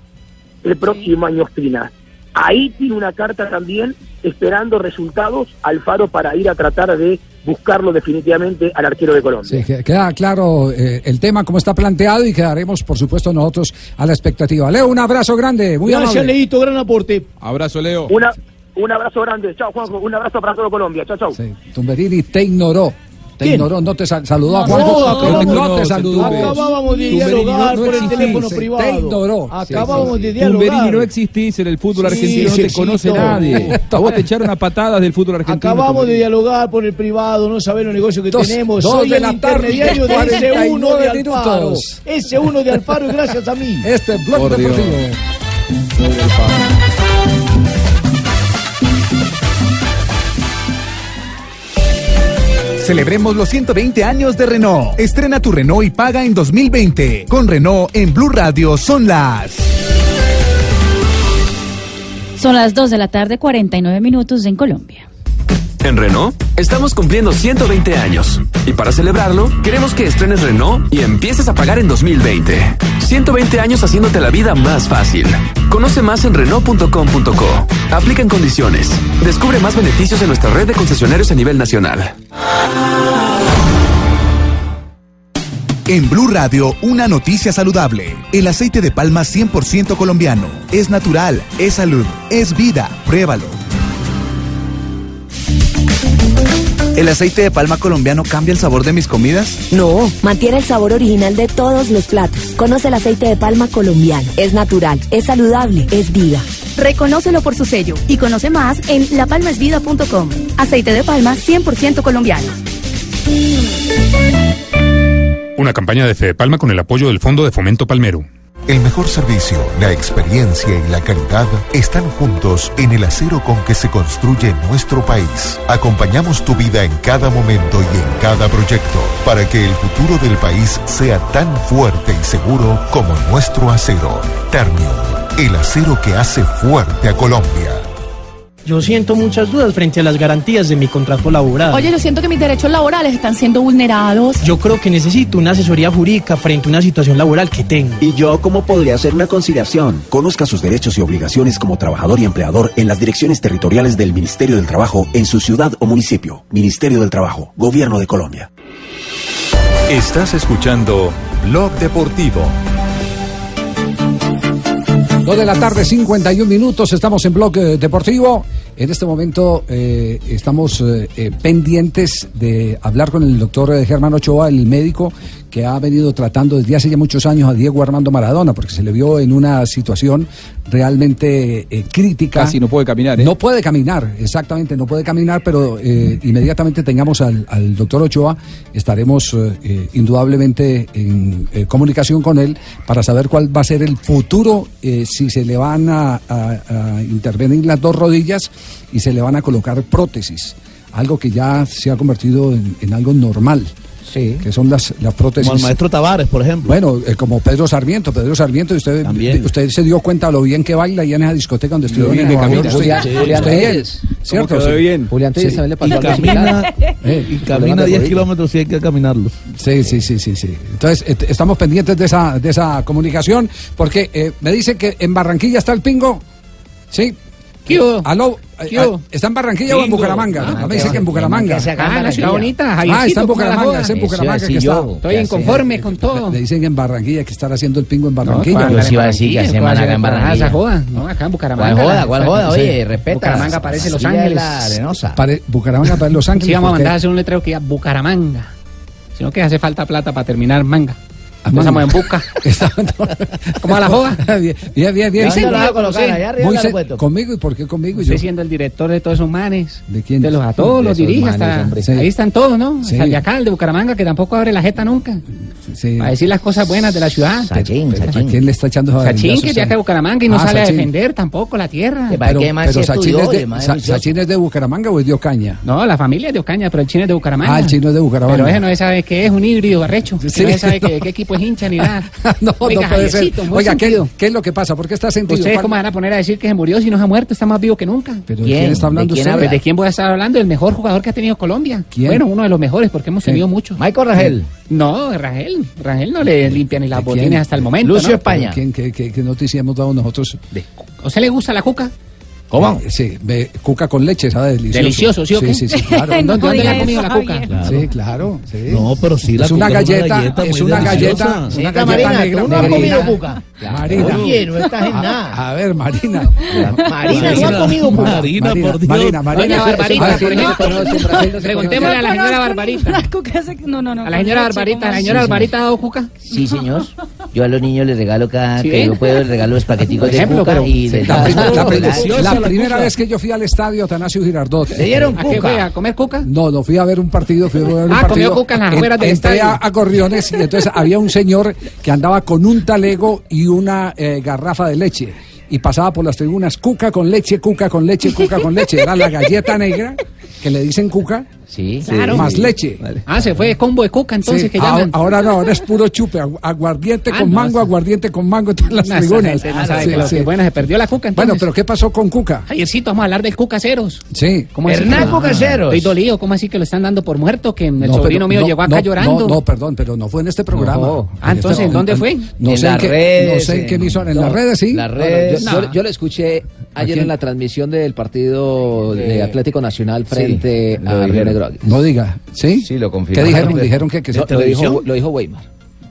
el próximo año Ospina? Ahí tiene una carta también esperando resultados Alfaro para ir a tratar de buscarlo definitivamente al arquero de Colombia. Sí, que- queda claro eh, el tema como está planteado y quedaremos, por supuesto, nosotros a la expectativa. Leo, un abrazo grande, muy Gracias, amable. Leito, gran aporte. Abrazo, Leo. Una, un abrazo grande. Chao, Juanjo. Un abrazo para todo Colombia. Chao, chao. Tumberini te ignoró. Te ¿Quién? ignoró, no te sal- saludó a No, Juanjo. no te saludó. Acabábamos de Tumberini dialogar no por el teléfono sí, privado. te ignoró. Acabamos de Tumberini, dialogar. no existís en el fútbol Sí, argentino, no sí te conoce nadie. A vos te echaron a patadas del fútbol argentino. Acabamos de Tumberini. dialogar por el privado, no saber los negocios que Dos- tenemos. dos Soy de el la tarde, intermediario de ese 49 uno de Alfaro. Ese uno de Alfaro es gracias a mí. Este blog Por Dios. deportivo. Celebremos los 120 años de Renault. Estrena tu Renault y paga en 2020. Con Renault en Blue Radio son las. Son las 2 de la tarde, 49 minutos en Colombia. En Renault estamos cumpliendo 120 años y para celebrarlo queremos que estrenes Renault y empieces a pagar en 2020. 120 años haciéndote la vida más fácil. Conoce más en Renault.com.co. Aplica en condiciones. Descubre más beneficios en nuestra red de concesionarios a nivel nacional. En Blue Radio, una noticia saludable. El aceite de palma 100% colombiano. Es natural, es salud, es vida. Pruébalo. ¿El aceite de palma colombiano cambia el sabor de mis comidas? No, mantiene el sabor original de todos los platos. Conoce el aceite de palma colombiano. Es natural, es saludable, es vida. Reconócelo por su sello y conoce más en lapalmasvida.com. Aceite de palma 100% colombiano. Una campaña de Fede Palma con el apoyo del Fondo de Fomento Palmero. El mejor servicio, la experiencia y la calidad están juntos en el acero con que se construye nuestro país. Acompañamos tu vida en cada momento y en cada proyecto para que el futuro del país sea tan fuerte y seguro como nuestro acero. Ternium, el acero que hace fuerte a Colombia. Yo siento muchas dudas frente a las garantías de mi contrato laboral. Oye, yo siento que mis derechos laborales están siendo vulnerados. Yo creo que necesito una asesoría jurídica frente a una situación laboral que tengo. ¿Y yo cómo podría hacer una conciliación? Conozca sus derechos y obligaciones como trabajador y empleador en las direcciones territoriales del Ministerio del Trabajo en su ciudad o municipio. Ministerio del Trabajo, Gobierno de Colombia. Estás escuchando Blog Deportivo. Dos de la tarde, 51 minutos, estamos en Blog eh, Deportivo. En este momento eh, estamos eh, eh, pendientes de hablar con el doctor eh, Germán Ochoa, el médico que ha venido tratando desde hace ya muchos años a Diego Armando Maradona, porque se le vio en una situación realmente eh, crítica. Casi no puede caminar, ¿eh? No puede caminar, exactamente, no puede caminar, pero eh, inmediatamente tengamos al, al doctor Ochoa, estaremos eh, indudablemente en comunicación con él para saber cuál va a ser el futuro, si se le van a, a- a intervenir las dos rodillas y se le van a colocar prótesis, algo que ya se ha convertido en, en algo normal. Que son las, las prótesis. Como el maestro Tavares, por ejemplo. Bueno, eh, como Pedro Sarmiento, Pedro Sarmiento, usted, usted se dio cuenta lo bien que baila y en esa discoteca donde bien en. York, usted- Julián- usted Julián bien, Telles. ¿cierto? ¿Cómo quedó Sí. bien? Julián también le pasó y algo camina, Eh, y camina 10 kilómetros y hay que caminarlos. Sí, sí, sí, sí, sí. Entonces, et- estamos pendientes de esa, de esa comunicación, porque eh, me dice que en Barranquilla está el pingo. Sí. ¿Qué hubo? Aló, eh, ¿Qué hubo? ¿está en Barranquilla o en Bingo. Bucaramanga? Ah, No me qué dice que en Bucaramanga. que se acaba Ah, la ciudad bonita, Ah, está en ¿cómo la Bucaramanga, está en Bucaramanga que está. estoy inconforme con todo. Le dicen que en Barranquilla que estar haciendo el pingo en Barranquilla. ¿cuál ¿no? es Barranquilla? ¿Cuál es Barranquilla? Esa joda, no, acá en Bucaramanga. ¿Cuál joda? ¿Cuál joda? sí. Oye, respeta. Bucaramanga parece Los Sí, Ángeles. la arenosa. Pare- Bucaramanga para Los Ángeles. Sí, vamos a mandar a hacer un letrero que diga Bucaramanga. Sino que hace falta plata para terminar manga. Estamos en busca. ¿Cómo va la joda? bien, bien, bien. bien. ¿Dónde lo vas a. ¿Conmigo? ¿Y por qué conmigo? Usted Yo. siendo el director de todos esos manes. ¿De quién? De los a todos, De los dirige hasta. sí. Ahí están todos, ¿no? Sí. El de acá, el de Bucaramanga, que tampoco abre la jeta nunca. Sí. Para decir las cosas buenas de la ciudad. Sachín, ¿A quién le está echando esa Sachín, que viaja de Bucaramanga y no Ah, sale a Sachín. defender tampoco la tierra. Pero, pero Sachín, es de, Sa- Sachín es de Bucaramanga o es de Ocaña? No, la familia es de Ocaña, pero el chino es de Bucaramanga. Ah, el chino es de Bucaramanga. Pero ese no sabe qué es, un híbrido arrecho. Sí. no sabe qué equipo es hincha ni nada. no, Oiga, no puede ser. Oiga, ¿qué, es lo que pasa? ¿Por qué está sentido? ¿Ustedes ¿Cuál- cómo van a poner a decir que se murió si no se ha muerto? Está más vivo que nunca. ¿Pero de quién está hablando ¿De quién, usted? ¿De quién voy a estar hablando? El mejor jugador que ha tenido Colombia. ¿Quién? Bueno, uno de los mejores porque hemos tenido muchos. Michael Rangel. No, Rangel. Rangel no le limpia ni las ¿De quién? botines hasta el momento. Lucio ¿no? España. ¿Quién, qué, qué- qué noticia hemos dado nosotros? ¿A usted le gusta la cuca? ¿Cómo? Sí, ve, cuca con leche, ¿sabe? Delicioso. Delicioso, ¿sí o qué? Sí, sí, sí, claro. ¿En dónde, No dónde le ha comido la cuca? Sí, claro. sí. No, pero sí, la es una es galleta, galleta es una galleta, deliciosa. una galleta Marina, negra. ¿tú no has comido cuca? Marina. Oye, no estás en nada. A, ver, Marina. Marina, ¿no ha comido cuca? Marina, por Dios. Marina, Marina. Barbarita, por ejemplo. Preguntémosle a la señora Barbarita. No, no, no. A la señora Barbarita, ¿la señora Barbarita ha dado cuca? Sí, señor. Yo a los niños les regalo cada ¿Sí que yo puedo, les regalo los paqueticos de ejemplo, cuca y La, la primera cuca. vez que yo fui al estadio Atanasio Girardot. ¿Le dieron ¿A qué cuca? fue? ¿A comer cuca? No, no fui a ver un partido, fui a ver un Ah, partido. comió cuca en las En- afueras del entré a, estadio. a Gorriones y entonces había un señor que andaba con un talego y una eh, garrafa de leche. Y pasaba por las tribunas, cuca con leche, cuca con leche, cuca con leche. Era la galleta negra, que le dicen cuca, Sí. Claro. más leche. Ah, se fue combo de cuca entonces Sí, que ahora, llaman. ahora no, ahora es puro chupe, agu- aguardiente Ah, con no, mango, aguardiente con mango todas las No, tribunas. no sabe Sí, que bueno, se perdió la cuca entonces. Bueno, pero ¿qué pasó con Cuca? Javiercito, vamos a hablar del Cuca Ceros. Sí. ¿Cómo Hernán que- Cuca Ceros. Estoy dolido, ¿cómo así que lo están dando por muerto? Que el No, sobrino mío no, llegó acá no, llorando. No, no, perdón, pero no fue en este programa. No. Ah, En entonces, este- ¿en dónde fue? No En sé en las qué, redes, no sé en qué en- emisora, en las redes, sí. las redes. yo lo escuché ayer quién? en la transmisión del partido de Eh, Atlético Nacional sí, frente lo a Río. Negro. No diga, ¿sí? Sí, lo ¿Qué confirmaron. dijeron? Dijeron que, que No, se- lo, dijo, lo dijo Weimar,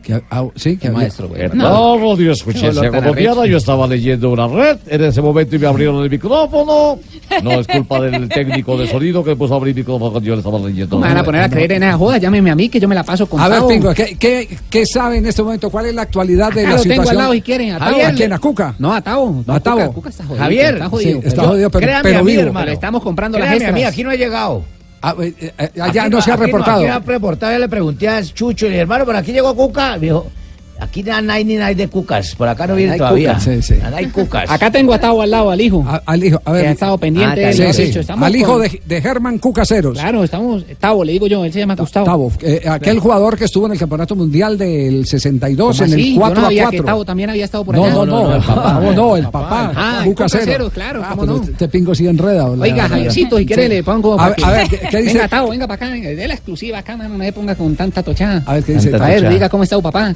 que- ah, sí, que maestro Weimar. No. No, radio escuché No, colombiana, yo estaba leyendo una red en ese momento y me abrieron el micrófono. No es culpa del técnico de sonido que puso a abrir el micrófono cuando yo le estaba leyendo. ¿Cómo me van a poner a creer en esa joda? Llámeme a mí que yo me la paso con A ver. Pingo, ¿qué, qué, qué sabe en este momento? ¿Cuál es la actualidad de Acá la lo tengo situación? al lado si quieren, a Tavo. ¿A quién? ¿A Cuca? No, a Tavo. No, ¿A Tavo? Cuca, Cuca está jodido. Javier, está jodido. sí, está pero- jodido, pero, créame pero a mí, vivo. hermano. Le estamos comprando las Créame a extras. mí, aquí no ha llegado. Ah, eh, eh, eh, allá Aquí no se ha reportado. aquí no ha reportado, yo le pregunté a Chucho y hermano, por aquí llegó Cuca. Dijo, aquí no hay ni de Cucas, por acá no viene todavía. Cucas, sí, sí. No hay Cucas. Acá tengo a Tavo al lado, al hijo. A- al hijo, a ver. que ha estado pendiente. Ah, de Sí, dicho, al hijo con- de, de Germán Cucaseros. Claro, estamos... Tavo, le digo yo, él se llama Gustavo. Tavo, eh, aquel jugador que estuvo en el Campeonato Mundial del 62 ¿Cómo en el Yo 4 no a sabía 4. que Tavo también había estado por No, allá. no, no, el papá. No, no, el papá. papá. Ah, Cucaseros. Claro, Ah, no. Este pingo sí enreda. ¿verdad? Oiga, Javiercito, si quiere Sí. le pongo... A ver, que- a ver, ¿qué, dice? Venga, Tavo, venga para acá, venga, dé la exclusiva acá, mano, no me ponga con tanta tochada. A ver, ¿qué dice? A ver, diga cómo está tu papá.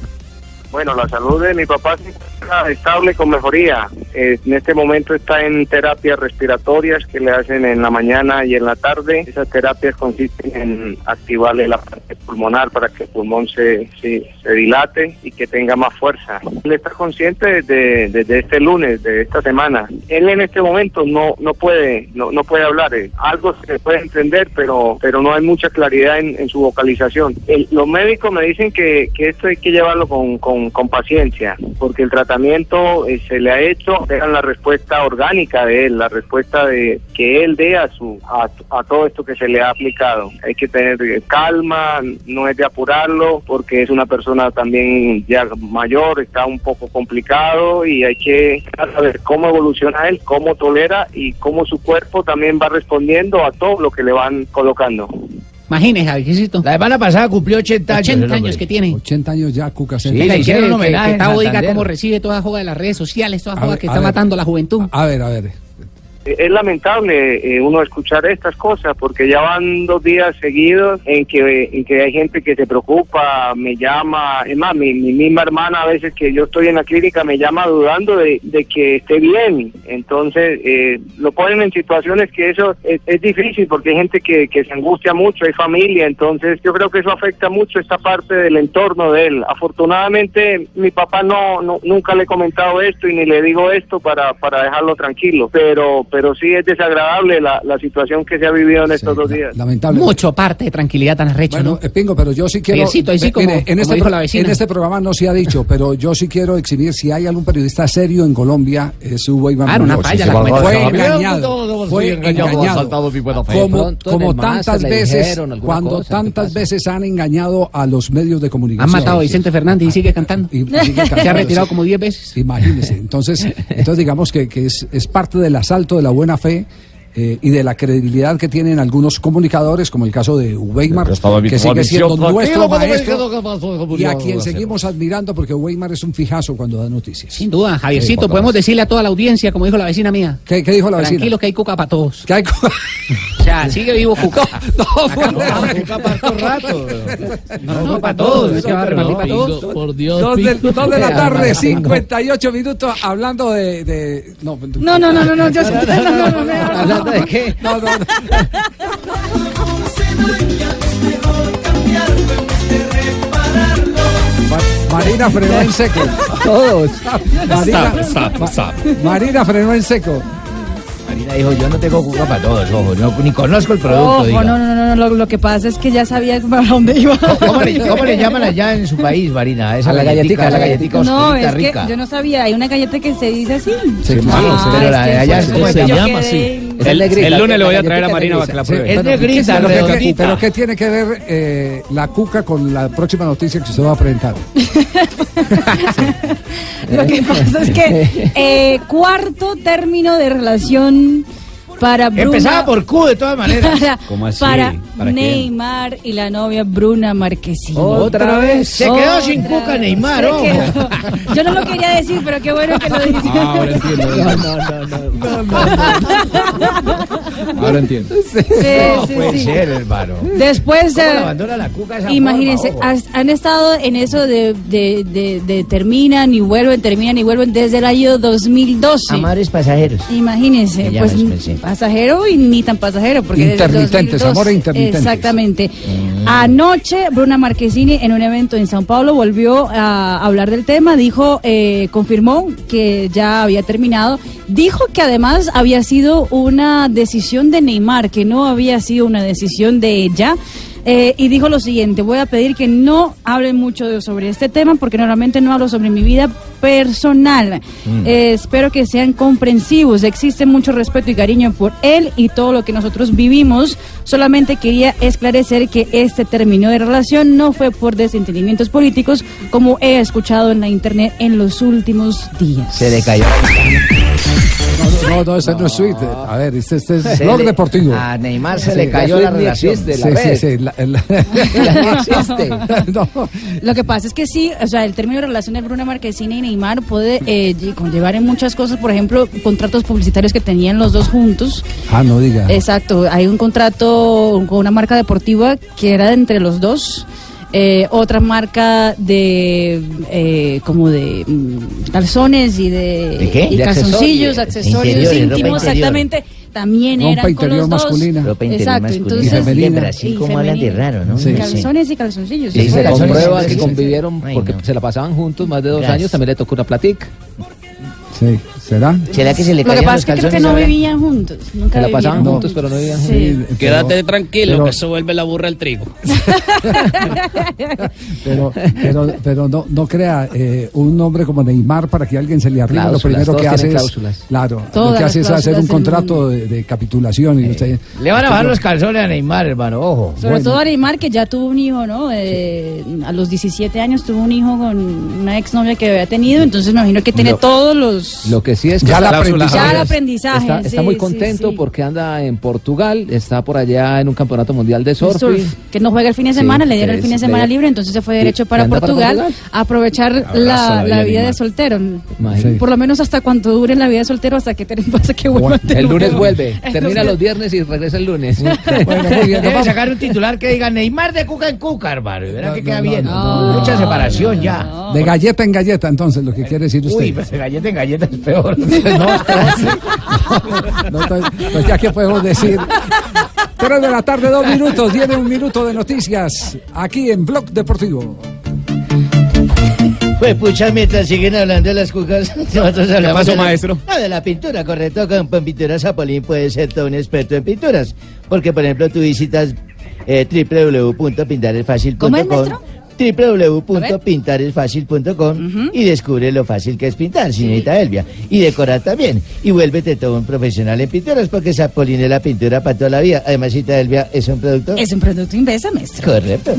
Bueno, la salud de mi papá se encuentra estable con mejoría. Eh, en este momento está en terapias respiratorias que le hacen en la mañana y en la tarde. Esas terapias consisten en activarle la parte pulmonar para que el pulmón se, se, se dilate y que tenga más fuerza. Él está consciente desde, desde este lunes, de esta semana. Él en este momento no, no puede no, no puede hablar. Eh, Algo se puede entender, pero, pero no hay mucha claridad en, su vocalización. Los médicos me dicen que, que esto hay que llevarlo con, con, con paciencia, porque el tratamiento eh, se le ha hecho, vean la respuesta orgánica de él, la respuesta de que él dé a, su, a, a todo esto que se le ha aplicado. Hay que tener eh, calma, no es de apurarlo, porque es una persona también ya mayor, está un poco complicado y hay que saber cómo evoluciona él, cómo tolera y cómo su cuerpo también va respondiendo a todo lo que le van colocando. Imagínese, Javiercito. La semana pasada cumplió 80 años. 80 el hombre. años que tiene. 80 años ya, Cucaseros. Sí, le hicieron que, homenaje que en Tavo diga cómo recibe toda joda de las redes sociales, toda A joda ver, que está ver. matando a la juventud. A ver, a ver. Es lamentable eh, uno escuchar estas cosas porque ya van dos días seguidos en que, en que hay gente que se preocupa, me llama, es más, mi, mi misma hermana a veces que yo estoy en la clínica me llama dudando de, de que esté bien. Entonces eh, lo ponen en situaciones que eso es, es difícil porque hay gente que, que se angustia mucho, hay familia, entonces yo creo que eso afecta mucho esta parte del entorno de él. Afortunadamente mi papá no, no nunca le he comentado esto y ni le digo esto para, para dejarlo tranquilo, pero pero sí es desagradable la, la situación que se ha vivido en estos dos días. Lamentable. Mucho parte de tranquilidad tan arrecho, Bueno, ¿no? eh, Pingo, pero yo sí quiero. Javiercito, ahí sí Mire, como- en, como este la vecina. en este programa no se ha dicho, pero yo sí quiero exhibir si hay algún periodista serio en Colombia, es Hugo Iván Claro, una falla la. Fue engañado. Fue engañado. Como, como tantas veces, cuando cosa, ¿qué tantas veces han engañado a los medios de Han comunicación. matado a Vicente Fernández y sigue cantando. Y sigue Se ha retirado como 10 veces. Imagínese. Entonces, entonces digamos que, que es, es parte del asalto de la buena fe. Eh, y de la credibilidad que tienen algunos comunicadores, como el caso de Weimar, Que sigue siendo nuestro maestro, y a quien seguimos admirando, porque Weimar es un fijazo cuando da noticias. Sin duda, Javiercito, Sí, podemos decirle a toda la audiencia, como dijo la vecina mía. ¿Qué, qué dijo la vecina? Tranquilo que hay cuca para todos. Que hay O sea, sigue vivo cuca. No, no, Cuca para todo rato. no, no, para todos. No es que va a repartir para todos. Por Dios, Dos de, dos de la tarde, 58 minutos, hablando de... de- no, No, no, no, no, no, yo no, no, no, no, no. ¿Hablando de qué? no, no, no. Ma- Marina frenó en seco. Todos. Marina, Stop, Ma- stop. Marina frenó en seco. Marina dijo, yo no tengo cuca para todos, ojo, no, ni conozco el producto, Ojo, diga. no, no, no, no, lo, lo que pasa es que ya sabía para dónde iba. ¿Cómo le, cómo le llaman allá en su país, Marina? Esa A la galletica, a la a la galletica No, oscurita, es que rica. yo no sabía, hay una galleta que se dice así. Sí, Sí, claro, sí. pero la de allá es como se llama así. Negrita, El lunes le voy a traer a Marina para que la pruebe. Es negrita, pero, ¿qué- redondita. pero ¿qué tiene que ver eh, la cuca con la próxima noticia que usted va a presentar? Lo que pasa es que eh, cuarto término de relación para Bruna, Empezaba por Q de todas maneras. para, ¿Cómo así? para ¿Para quién? Neymar y la novia Bruna Marquesini. Otra vez. Se quedó sin cuca. Neymar, quedó. Yo no lo quería decir, pero qué bueno que lo dijiste. Ah, ahora entiendo. No, no, no. Ahora entiendo. Sí, No sí, puede sí. ser, hermano. Después ¿Cómo de... le abandona la cuca esa Imagínense, forma, ojo? has- han estado en eso de, de, de- de terminan y vuelven, terminan y vuelven desde el año 2012. Amores pasajeros. Imagínense, pues. Pasajero y ni tan pasajero. Porque Intermitentes, 2012 amores intermitentes. Exactamente. Anoche, Bruna Marquezini, en un evento en Sao Paulo, volvió a hablar del tema, dijo, eh, confirmó que ya había terminado, dijo que además había sido una decisión de Neymar, que no había sido una decisión de ella. Eh, y dijo lo siguiente, voy a pedir que no hablen mucho de- sobre este tema porque normalmente no hablo sobre mi vida personal. Eh, espero que sean comprensivos. Existe mucho respeto y cariño por él y todo lo que nosotros vivimos. Solamente quería esclarecer que este término de relación no fue por desentendimientos políticos como he escuchado en la internet en los últimos días. Se le cayó. No, no, no, ese no es suite. A ver, este, este es blog le- deportivo. A Neymar se Sí, le cayó la relación. existe, Sí, la sí, red. sí, la- existe. No, Lo que pasa es que sí, o sea, el término de relación de Bruna Marquezine y Neymar puede eh, lle- conllevar en muchas cosas, por ejemplo, contratos publicitarios que tenían los dos juntos. Ah, no diga. Exacto, hay un contrato con una marca deportiva que era de entre los dos. Eh, otra marca de eh, como de mm, calzones y de, ¿De qué? y De calzoncillos, accesorios. íntimos, interior. exactamente. También Ropa eran con los dos. masculina. Ropa interior Exacto, masculina. entonces Y femenina. En Brasil, y ¿cómo hablan de raro, no? Sí. Calzones y calzoncillos. Sí, sí, sí, que sí, sí. convivieron Ay, porque no. se la pasaban juntos más de dos Gracias. años. También le tocó una platica. Sí, ¿será? ¿Será que se le Lo que caían pasa los es que creo que calzones no ahora? vivían juntos. Nunca Se la pasaban vivieron juntos, pero no vivían Sí. juntos. Quédate tranquilo, pero- que eso vuelve la burra al trigo. Pero, pero, pero no, no crea eh, un nombre como Neymar para que alguien se le arriba. Lo Cláusulas, primero todos que hace tienen es, cláusulas. claro, lo Todas que hace es hacer un cláusulas del contrato de, de capitulación y usted, Le van a bajar los calzones a Neymar, hermano, ojo. Sobre todo a Neymar, que ya tuvo un hijo, ¿no? Eh, A los 17 años tuvo un hijo con una exnovia que había tenido, entonces me imagino que tiene todos los... Lo que Así es que Ya está- el aprendizaje. Ya el aprendizaje, Está, está sí, muy sí, contento sí. porque anda en Portugal, está por allá en un campeonato mundial de surf. Surf, que no juega el fin de Sí, semana, le dieron el fin de semana libre, entonces se fue derecho ¿Y para Portugal, a aprovechar Abrazo la, la vida de soltero. Por lo menos hasta cuando dure la vida de soltero, hasta que, hasta que vuelva El lunes vuelve, El termina lunes- los viernes y regresa el lunes. Debe sacar un titular que diga Neymar de Cuca en Cuca, hermano. y Verá que queda bien. Mucha separación ya. De galleta en galleta, entonces, lo que quiere decir usted. Uy, de galleta en galleta es peor. No, pues, pues ya que podemos decir. 3 de la tarde, dos minutos. Viene un minuto de noticias aquí en Blog Deportivo. Pues pucha, mientras siguen hablando de las cucas, nosotros hablamos pasó, de la- maestro? No, de la pintura, correcto. Con, con pinturas Zapolín puede ser todo un experto en pinturas. Porque, por ejemplo, tú visitas eh, www.pintaresfacil.com ¿Cómo es, maestro? www.pintaresfacil.com y descubre lo fácil que es pintar, señorita Elvia. Y decorar también. Y vuélvete todo un profesional en pinturas porque Zapolín es la pintura para toda la vida. Además, señorita Elvia es un producto... Es un producto Invesa, maestro. Correcto.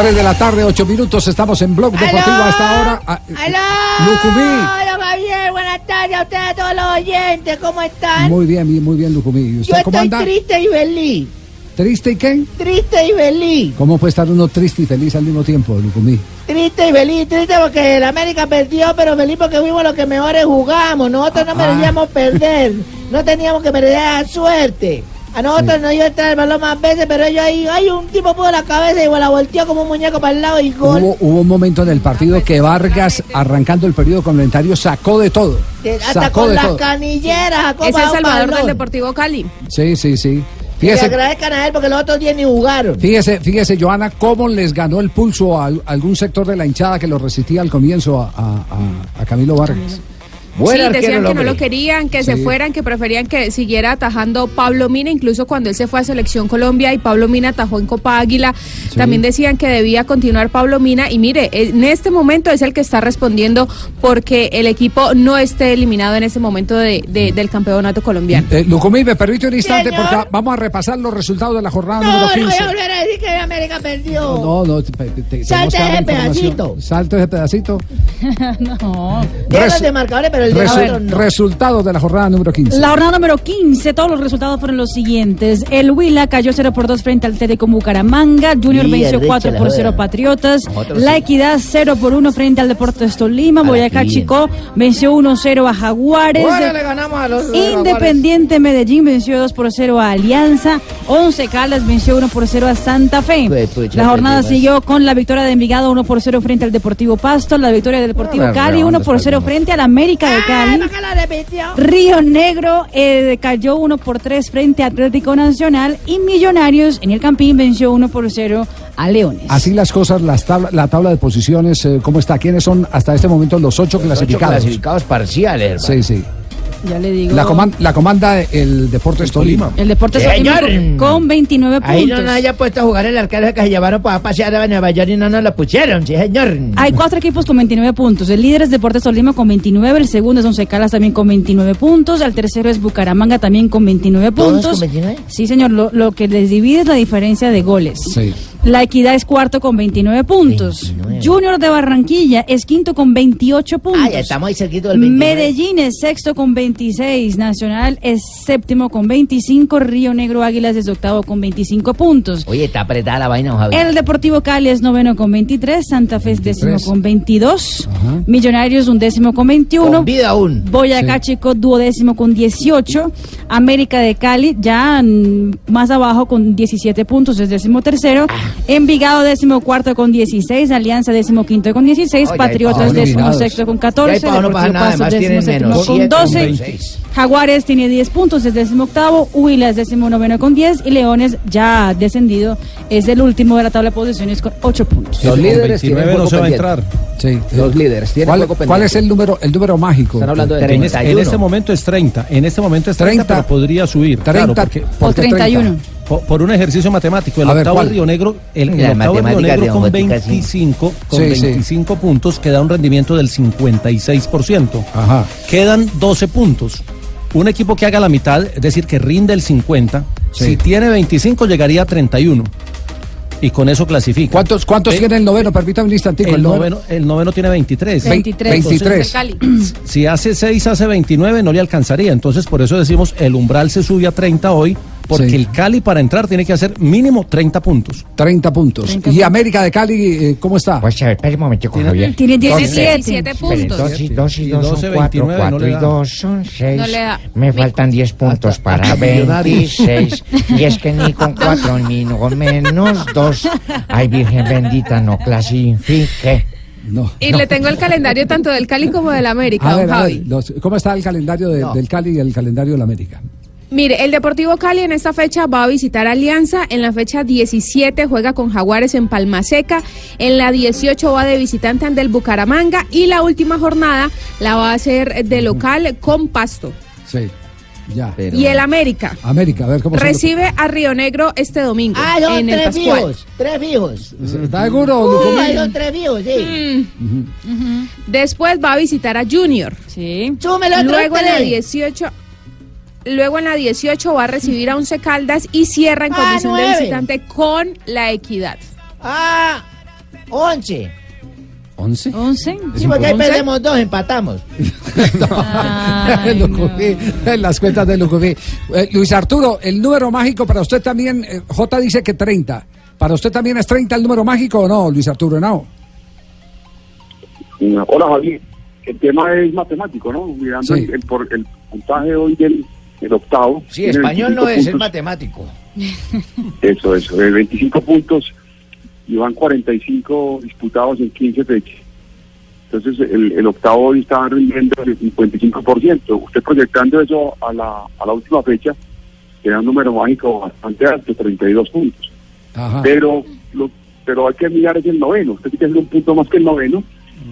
Tres de la tarde, ocho minutos. Estamos en Blog Deportivo hasta ahora. Ah, ¡Aló! Lucumí. Hola, Javier. Buenas tardes a ustedes, a todos los oyentes. ¿Cómo están? Muy bien, muy bien, Lucumí. ¿Y Yo usted cómo estoy anda? triste y feliz. ¿Triste y qué? Triste y feliz. ¿Cómo puede estar uno triste y feliz al mismo tiempo, Lucumí? Triste y feliz. Triste porque el América perdió, pero feliz porque fuimos los que mejores jugamos. Nosotros no Ah. merecíamos perder. No teníamos que perder la suerte. A nosotros nos iba a entrar el balón más veces, pero ellos ahí, hay un tipo puso la cabeza y la volteó como un muñeco para el lado y gol. Hubo, hubo un momento en el partido que Vargas, arrancando el periodo complementario, sacó de todo. Hasta Sacó con de las todo. canilleras. sacó Es para el salvador del. Deportivo Cali. Sí, sí, sí. Que le Fíjese, agradezcan a él porque los otros días ni jugaron. fíjese, fíjese, Joana, cómo les ganó el pulso a, al- algún sector de la hinchada que lo resistía al comienzo a, a- a- a Camilo Sí, decían que no lo querían, que se fueran, que preferían que siguiera atajando Pablo Mina, incluso cuando él se fue a Selección Colombia y Pablo Mina atajó en Copa Águila, también decían que debía continuar Pablo Mina y mire, en este momento es el que está respondiendo porque el equipo no esté eliminado en este momento de- de- del campeonato colombiano. Eh, Lucumí, me permite un instante Señor. porque vamos a repasar los resultados de la jornada No, no número voy 15. a volver a decir que América perdió. No, no, te- te- te- Salte ese pedacito. Salto ese pedacito. no. De los Resu- de marcadores, pero el de Resu- no. Resultados de la jornada número 15. La jornada número 15, todos los resultados fueron los siguientes. El Huila cayó 0 por 2 frente al Atlético Bucaramanga. Junior Mierda, venció 4 la por joda. 0 Patriotas. Nosotros La sí. Equidad 0 por 1 frente al Deportes Tolima. Boyacá. Chico venció 1-0 a Jaguares. Bueno, le ganamos a los Independiente Medellín venció 2 por 0 a Alianza. 11 Caldas venció 1 por 0 a Santa Fe. La jornada siguió con la victoria de Envigado 1 por 0 frente al Deportivo Pasto. La victoria del Deportivo Ah, Cali redondos 1 por 0 frente al América de Cali. ¿Para qué la repitió? Río Negro eh, cayó 1 por 3 frente a Atlético Nacional y Millonarios en el Campín venció 1 por 0 a Leones. Así las cosas, las tabla- la tabla de posiciones, eh, ¿cómo está? ¿Quiénes son hasta este momento los ocho clasificados? clasificados parciales, Sí, sí. Ya le digo. La, coman- la comanda el Deportes Tolima. El Deportes Señor. Tolima con 29 Ahí no puntos. nos haya puesto a jugar el arquero que se llevaron para pasear a Nueva York y no nos lo pusieron, sí, señor. Hay cuatro equipos con 29 puntos. El líder es Deportes Tolima con 29, el segundo es Once Caldas también con 29 puntos, el tercero es Bucaramanga también con 29 ¿Todos puntos. con 29? Sí, señor, lo, lo que les divide es la diferencia de goles. Sí. La Equidad es cuarto con 29 puntos. Junior de Barranquilla es quinto con 28 puntos. Ah, ya estamos ahí cerquito del 29. Medellín es sexto con 26, Nacional es séptimo con 25, Río Negro Águilas es octavo con 25 puntos. Oye, está apretada la vaina, Javier. El Deportivo Cali es noveno con 23, Santa Fe es décimo con 22, Millonarios un décimo con 21, Con vida aún. Boyacá Chico duodécimo con 18, América de Cali ya mm, más abajo con 17 puntos, es décimo tercero, Ah. Envigado décimo cuarto con 16, Alianza décimo quinto con 16, Oye, Patriotas pa' décimo sexto con Y ahí 14, pa' no pasa Deportivo nada, además décimo séptimo con siete con 12, 26. Jaguares tiene 10 puntos, es décimo octavo, Huila es décimo noveno con 10 y Leones ya descendido es el último de la tabla de posiciones con 8 puntos. Los líderes tienen 29 no se va a entrar. Los líderes tienen ¿Cuál, juego cuál es el número, el número mágico? Están hablando de En, es- en 31. este momento es 30. En este momento es 30, 30, pero podría subir. 30, claro, porque, ¿por qué 31. Por, por un ejercicio matemático. El A ver, octavo ¿cuál? Río Negro, el, el octavo Río Negro con domótica, sí. 25, con Sí, sí. 25 puntos, queda un rendimiento del 56%. Ajá. Quedan 12 puntos. Un equipo que haga la mitad, es decir, que rinde el 50, Si tiene 25 llegaría a 31. Y con eso clasifica. ¿Cuántos, cuántos Ve- tiene el noveno? Permítame un instantico. El noveno, el noveno tiene 23. 23. 23. Si hace 6, hace 29, no le alcanzaría. Entonces, por eso decimos, el umbral se sube a 30 hoy, porque Sí. el Cali para entrar tiene que hacer mínimo 30 puntos. 30 puntos. ¿Y América de Cali eh, cómo está? Pues a ver, espere un momentico, Tiene- Javier. Tiene Tiene 17. 17 Espere, puntos. dos y dos y Y dos 12, son cuatro, 29, no y da. dos son seis. No le da. Me faltan 10 puntos para Millonarios. 26. y es que ni con cuatro ni con menos dos. Ay, Virgen bendita, no clasifique. No. Y le tengo el calendario tanto del Cali como del América, A don ver, a ver, Javi. los- ¿cómo está el calendario de- del Cali y el calendario del América? Mire, el Deportivo Cali en esta fecha va a visitar Alianza. En la fecha 17 juega con Jaguares en Palma Seca. En la 18 va de visitante ante el Bucaramanga. Y la última jornada la va a hacer de local con Pasto. Sí, ya. Y el América América, a ver cómo recibe a Río Negro este domingo. Ah, son en el tres Pascual. fijos, tres fijos. ¿Está seguro? Uh, tres fijos, sí. Después va a visitar a Junior. Sí. Súmelo Luego en la tres. 18 Luego en la 18 va a recibir a Once Caldas y cierra en Ah, condición de visitante con la Equidad. Ah, once. ¿11? 11. Sí, porque ahí perdemos dos, empatamos. Ay, en las cuentas de Lucumí. Eh, Luis Arturo, el número mágico para usted también, eh, J dice que 30. ¿Para usted también es 30 el número mágico o no, Luis Arturo? No. Hola Javier, el tema es matemático, ¿no? Mirando Sí. el, el por- el puntaje hoy del el octavo. Sí, español 25 no es, es puntos. matemático. Eso, eso, de 25 puntos y van 45 disputados en 15 fechas. Entonces el, el octavo hoy está rindiendo el 55%. Usted proyectando eso a la, a la última fecha, queda un número mágico bastante alto, 32 puntos. Ajá. Pero lo, pero hay que mirar es el noveno. Usted tiene que hacer un punto más que el noveno.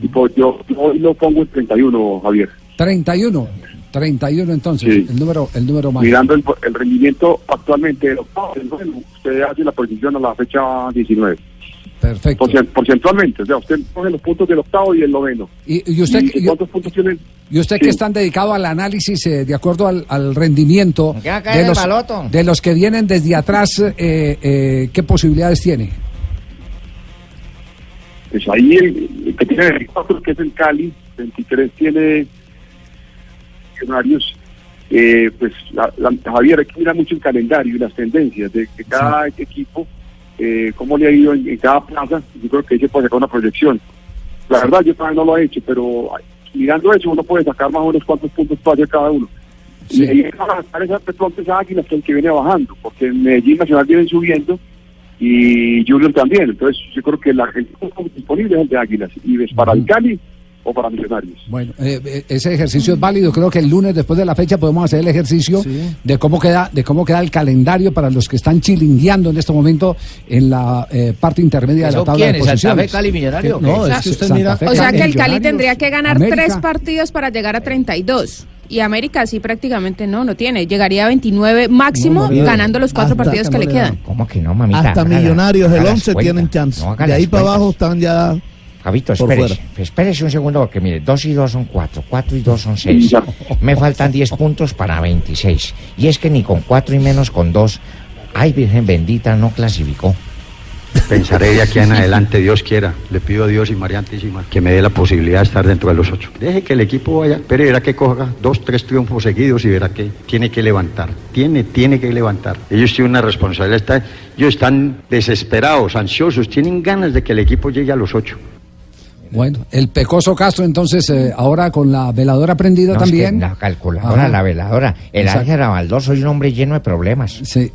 Y pues yo, yo hoy lo pongo en 31, Javier. 31. 31 entonces, Sí. el número el número mágico. Mirando el, el rendimiento actualmente del octavo, del noveno, usted hace la posición a la fecha 19. Perfecto. Porcent- porcentualmente, o sea, usted coge los puntos del octavo y el noveno. ¿Y, y usted, ¿Y y- cuántos puntos tiene? y usted que es tan dedicado al análisis eh, de acuerdo al, al rendimiento ¿Qué va a caer de el los, de los que vienen desde atrás, eh, eh, ¿qué posibilidades tiene? Pues ahí el, el que tiene 24, que es el Cali, 23 tiene Eh, pues la, la- Javier, hay que mirar mucho el calendario y las tendencias de, de cada equipo, eh, cómo le ha ido en, en cada plaza. Yo creo que ahí se puede sacar una proyección. La verdad, yo todavía no lo he hecho, pero mirando eso, uno puede sacar más o menos cuántos puntos puede hacer cada uno. Y ahí van a sacar esas esas águilas que el que viene bajando, porque en Medellín Nacional vienen subiendo y Junior también. Entonces, yo creo que la, el disponible es el de Águilas, y es para el Cali o para Millonarios. Bueno, eh, eh, ese ejercicio es válido. Creo que el lunes después de la fecha podemos hacer el ejercicio de cómo queda de cómo queda el calendario para los que están chilingueando en este momento en la eh, parte intermedia de la ¿Eso tabla de quiénes? ¿Santa posiciones. Fe, Cali, Millonario? Que- No, o es sea, que usted Santa mira- Fe, O sea que el Cali Millonarios, tendría que ganar América. tres partidos para llegar a 32. Y América sí prácticamente no, no tiene. Llegaría a 29 máximo No, no, no. ganando los cuatro partidos que no le le quedan. ¿Cómo que no, mamita? Hasta Millonarios, el haga las 11 cuentas. tienen chance. De ahí para abajo están ya. Por espérese, un segundo porque mire, dos y dos son cuatro, cuatro y dos son seis. Me faltan 10 puntos para 26. Y es que ni con cuatro y menos con dos, ay Virgen bendita, no clasificó. Pensaré de aquí en adelante, Dios quiera. Le pido a Dios y María Antísima que me dé la posibilidad de estar dentro de los ocho. Deje que el equipo vaya, pero verá que coja dos, tres triunfos seguidos y verá que tiene que levantar. Tiene, tiene que levantar. Ellos tienen una responsabilidad. ellos están desesperados, ansiosos, tienen ganas de que el equipo llegue a los ocho. Bueno, el pecoso Castro entonces eh, ahora con la veladora prendida No, es que también. la calculadora, Ajá. la veladora. El Exacto. Ángel Abaldó, soy un hombre lleno de problemas. Sí,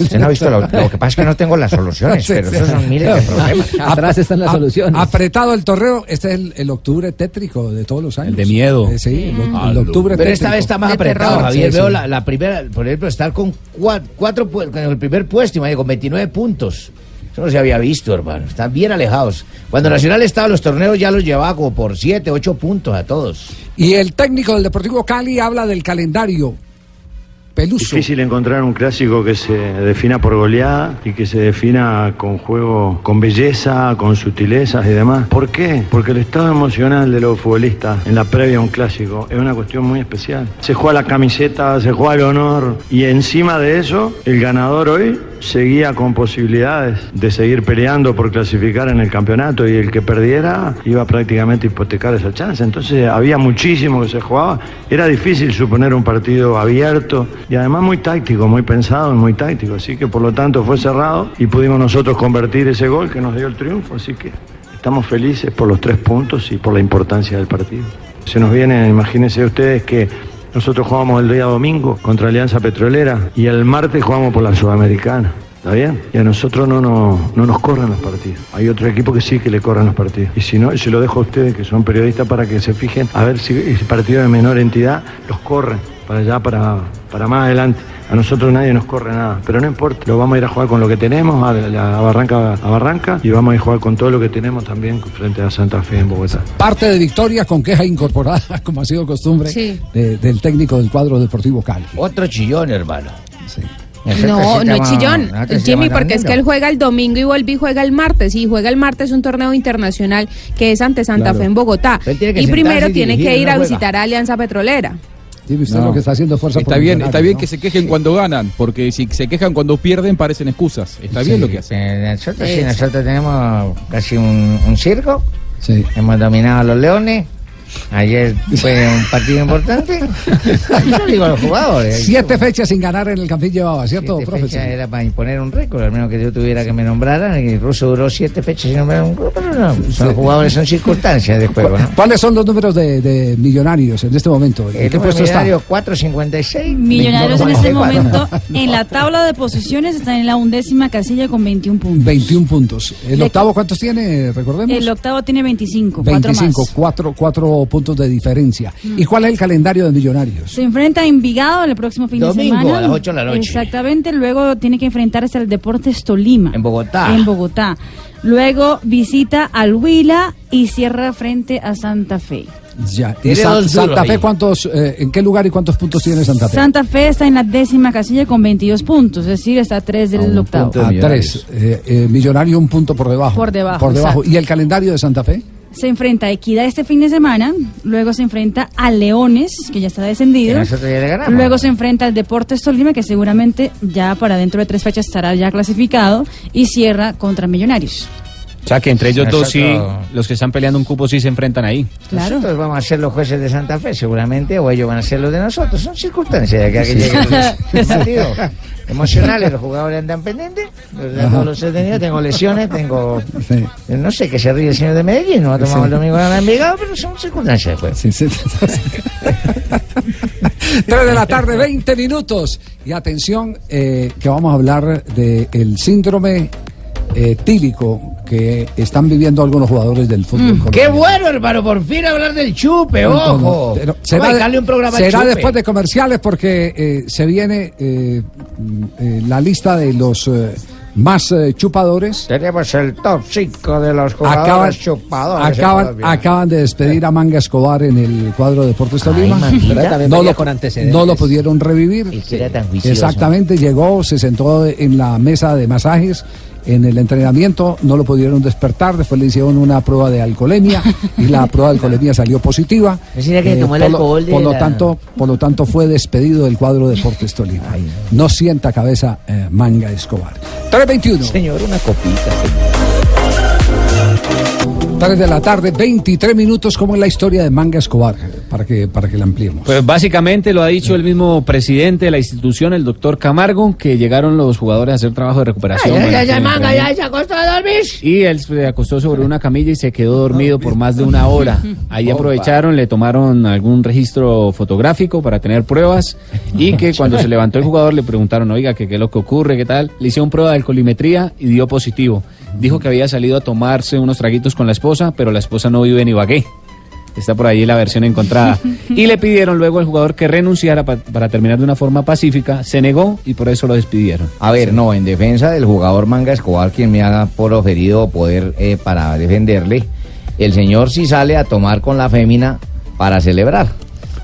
Usted no ha visto lo, lo que pasa es que no tengo las soluciones, Sí, pero sí. esos son miles de problemas. Ap- Apretado el torreo, este es el, el octubre tétrico de todos los años. El de miedo. Eh, sí, el, el octubre Pero tétrico. esta vez está más De apretado, terror. Javier. Sí, Veo sí. La, la primera, por ejemplo, estar con cuatro, cuatro con el primer puesto, imagínate, con 29 puntos. Eso no se había visto, hermano. Están bien alejados. Cuando Nacional estaba en los torneos ya los llevaba como por 7, 8 puntos a todos. Y el técnico del Deportivo Cali habla del calendario. Peluso. Difícil encontrar un clásico que se defina por goleada y que se defina con juego, con belleza, con sutilezas y demás. ¿Por qué? Porque el estado emocional de los futbolistas en la previa a un clásico es una cuestión muy especial. Se juega la camiseta, se juega el honor y encima de eso, el ganador hoy seguía con posibilidades de seguir peleando por clasificar en el campeonato y el que perdiera iba prácticamente a hipotecar esa chance. Entonces había muchísimo que se jugaba. Era difícil suponer un partido abierto y además muy táctico, muy pensado y muy táctico. Así que por lo tanto fue cerrado y pudimos nosotros convertir ese gol que nos dio el triunfo. Así que estamos felices por los tres puntos y por la importancia del partido. Se nos viene, imagínense ustedes que nosotros jugamos el día domingo contra Alianza Petrolera y el martes jugamos por la Sudamericana. ¿Está bien? Y a nosotros no, no, no nos corren los partidos. Hay otro equipo que sí que le corren los partidos. Y si no, se lo dejo a ustedes que son periodistas para que se fijen a ver si ese partido de menor entidad los corren para allá, para, para más adelante. A nosotros nadie nos corre nada, pero no importa, lo vamos a ir a jugar con lo que tenemos, a, Barranca a Barranca, y vamos a ir a jugar con todo lo que tenemos también frente a Santa Fe en Bogotá. Parte de victoria con queja incorporada, como ha sido costumbre, Sí. de- del técnico del cuadro deportivo Cali. Otro chillón, hermano. No, no es chillón, Jimmy, porque es que él juega el domingo y vuelve y juega el martes. Y juega el martes un torneo internacional que es ante Santa Claro. Fe en Bogotá. Y primero y tiene que ir a juega. visitar a Alianza Petrolera. Sí, usted No. lo que está haciendo fuerza Está bien, está bien ¿no? que se quejen cuando ganan, porque si se quejan cuando pierden parecen excusas. Está bien lo que hacen. eh, Nosotros sí, nosotros tenemos casi un, un circo. Sí. Hemos dominado a los leones. Ayer fue un partido importante. Yo digo a los jugadores. Siete fechas sin ganar en el Campín llevaba, ¿cierto, Siete profe? fechas era para imponer un récord, al menos que yo tuviera que me nombraran. Y el ruso duró siete fechas sin nombrar un grupo, pero no. Son Sí. jugadores, son circunstancias de juego, ¿no? ¿Cuáles son los números de, de millonarios en este momento? ¿En El qué puesto está? millonario 456. Millonarios en este 94. momento en la tabla de posiciones están en la undécima casilla con 21 puntos. 21 puntos. ¿El octavo cuántos tiene? Recordemos. El octavo tiene 25, cuatro 25, más. cuatro, cuatro puntos de diferencia. ¿Y cuál es el calendario de Millonarios? Se enfrenta a Envigado el próximo fin Domingo, de semana. a las ocho de la noche. Exactamente, luego tiene que enfrentarse al Deportes Tolima. En Bogotá. En Bogotá. Luego visita al Huila y cierra frente a Santa Fe. Ya. ¿Y Tiene Sa- dos Santa Fe cuántos, eh, en qué lugar y cuántos puntos tiene Santa Fe? Santa Fe está en la décima casilla con 22 puntos, es decir, está a 3 del octavo. A tres. Eh, eh, Millonario un punto por debajo. Por debajo, Por debajo. ¿Y el calendario de Santa Fe? Se enfrenta a Equidad este fin de semana, luego se enfrenta a Leones, que ya está descendido. Ya. Luego se enfrenta al Deportes Tolima, que seguramente ya para dentro de tres fechas estará ya clasificado, y cierra contra Millonarios. O sea que entre ellos dos sí, los que están peleando un cupo sí se enfrentan ahí. Claro. Nosotros vamos a ser los jueces de Santa Fe, seguramente, o ellos van a ser los de nosotros. Son circunstancias de que Sí. llegue el- el partido. Emocionales, los jugadores andan pendientes. Los de todos los he tenido, tengo lesiones, tengo. No sé qué se ríe el señor de Medellín, no tomamos Sí. el domingo en Envigado, pero son circunstancias pues. de juego. 3 de la tarde, 20 minutos. Y atención, eh, que vamos a hablar del síndrome eh, tílico que están viviendo algunos jugadores del fútbol. Mm, Qué bueno, hermano, por fin hablar del chupe, No, no, no, ojo. a será dedicarle un programa será chupe. después de comerciales porque eh, se viene eh, mm, eh, la lista de los eh, más eh, chupadores. Tenemos el top 5 de los Acaban, jugadores chupadores. en acaban, acaban de despedir a Manga Escobar en el cuadro de Deportes Tolima. No, lo, con antecedentes. no lo pudieron revivir. Y que era tan juicioso. Exactamente, llegó, se sentó en la mesa de masajes. En el entrenamiento no lo pudieron despertar, después le hicieron una prueba de alcoholemia y la prueba de alcoholemia salió positiva. Eh, Decía que tomó el por, lo- alcohol de por lo la- tanto, por lo tanto fue despedido del cuadro de Deportes Tolima. No sienta cabeza eh, Manga Escobar. 321. Señor, una copita. 3 de la tarde, 23 minutos. ¿Cómo es la historia de Manga Escobar? Para que, para que la ampliemos. Pues básicamente lo ha dicho el mismo presidente de la institución, el doctor Camargo, que llegaron los jugadores a hacer trabajo de recuperación. Ya, ya, ya, manga, ya se acostó a dormir. Y él se acostó sobre una camilla y se quedó dormido por más de una hora. Ahí aprovecharon, le tomaron algún registro fotográfico para tener pruebas y que cuando se levantó el jugador le preguntaron, oiga, que qué es lo que ocurre, qué tal. Le hicieron prueba de alcoholimetría y dio positivo. Dijo que había salido a tomarse unos traguitos con la esposa, pero la esposa no vive en Ibagué. Está por ahí la versión encontrada. Y le pidieron luego al jugador que renunciara pa- para terminar de una forma pacífica. Se negó y por eso lo despidieron. A ver, no, en defensa del jugador Manga Escobar, quien me haga por oferido poder eh, para defenderle, el señor sí sale a tomar con la fémina para celebrar.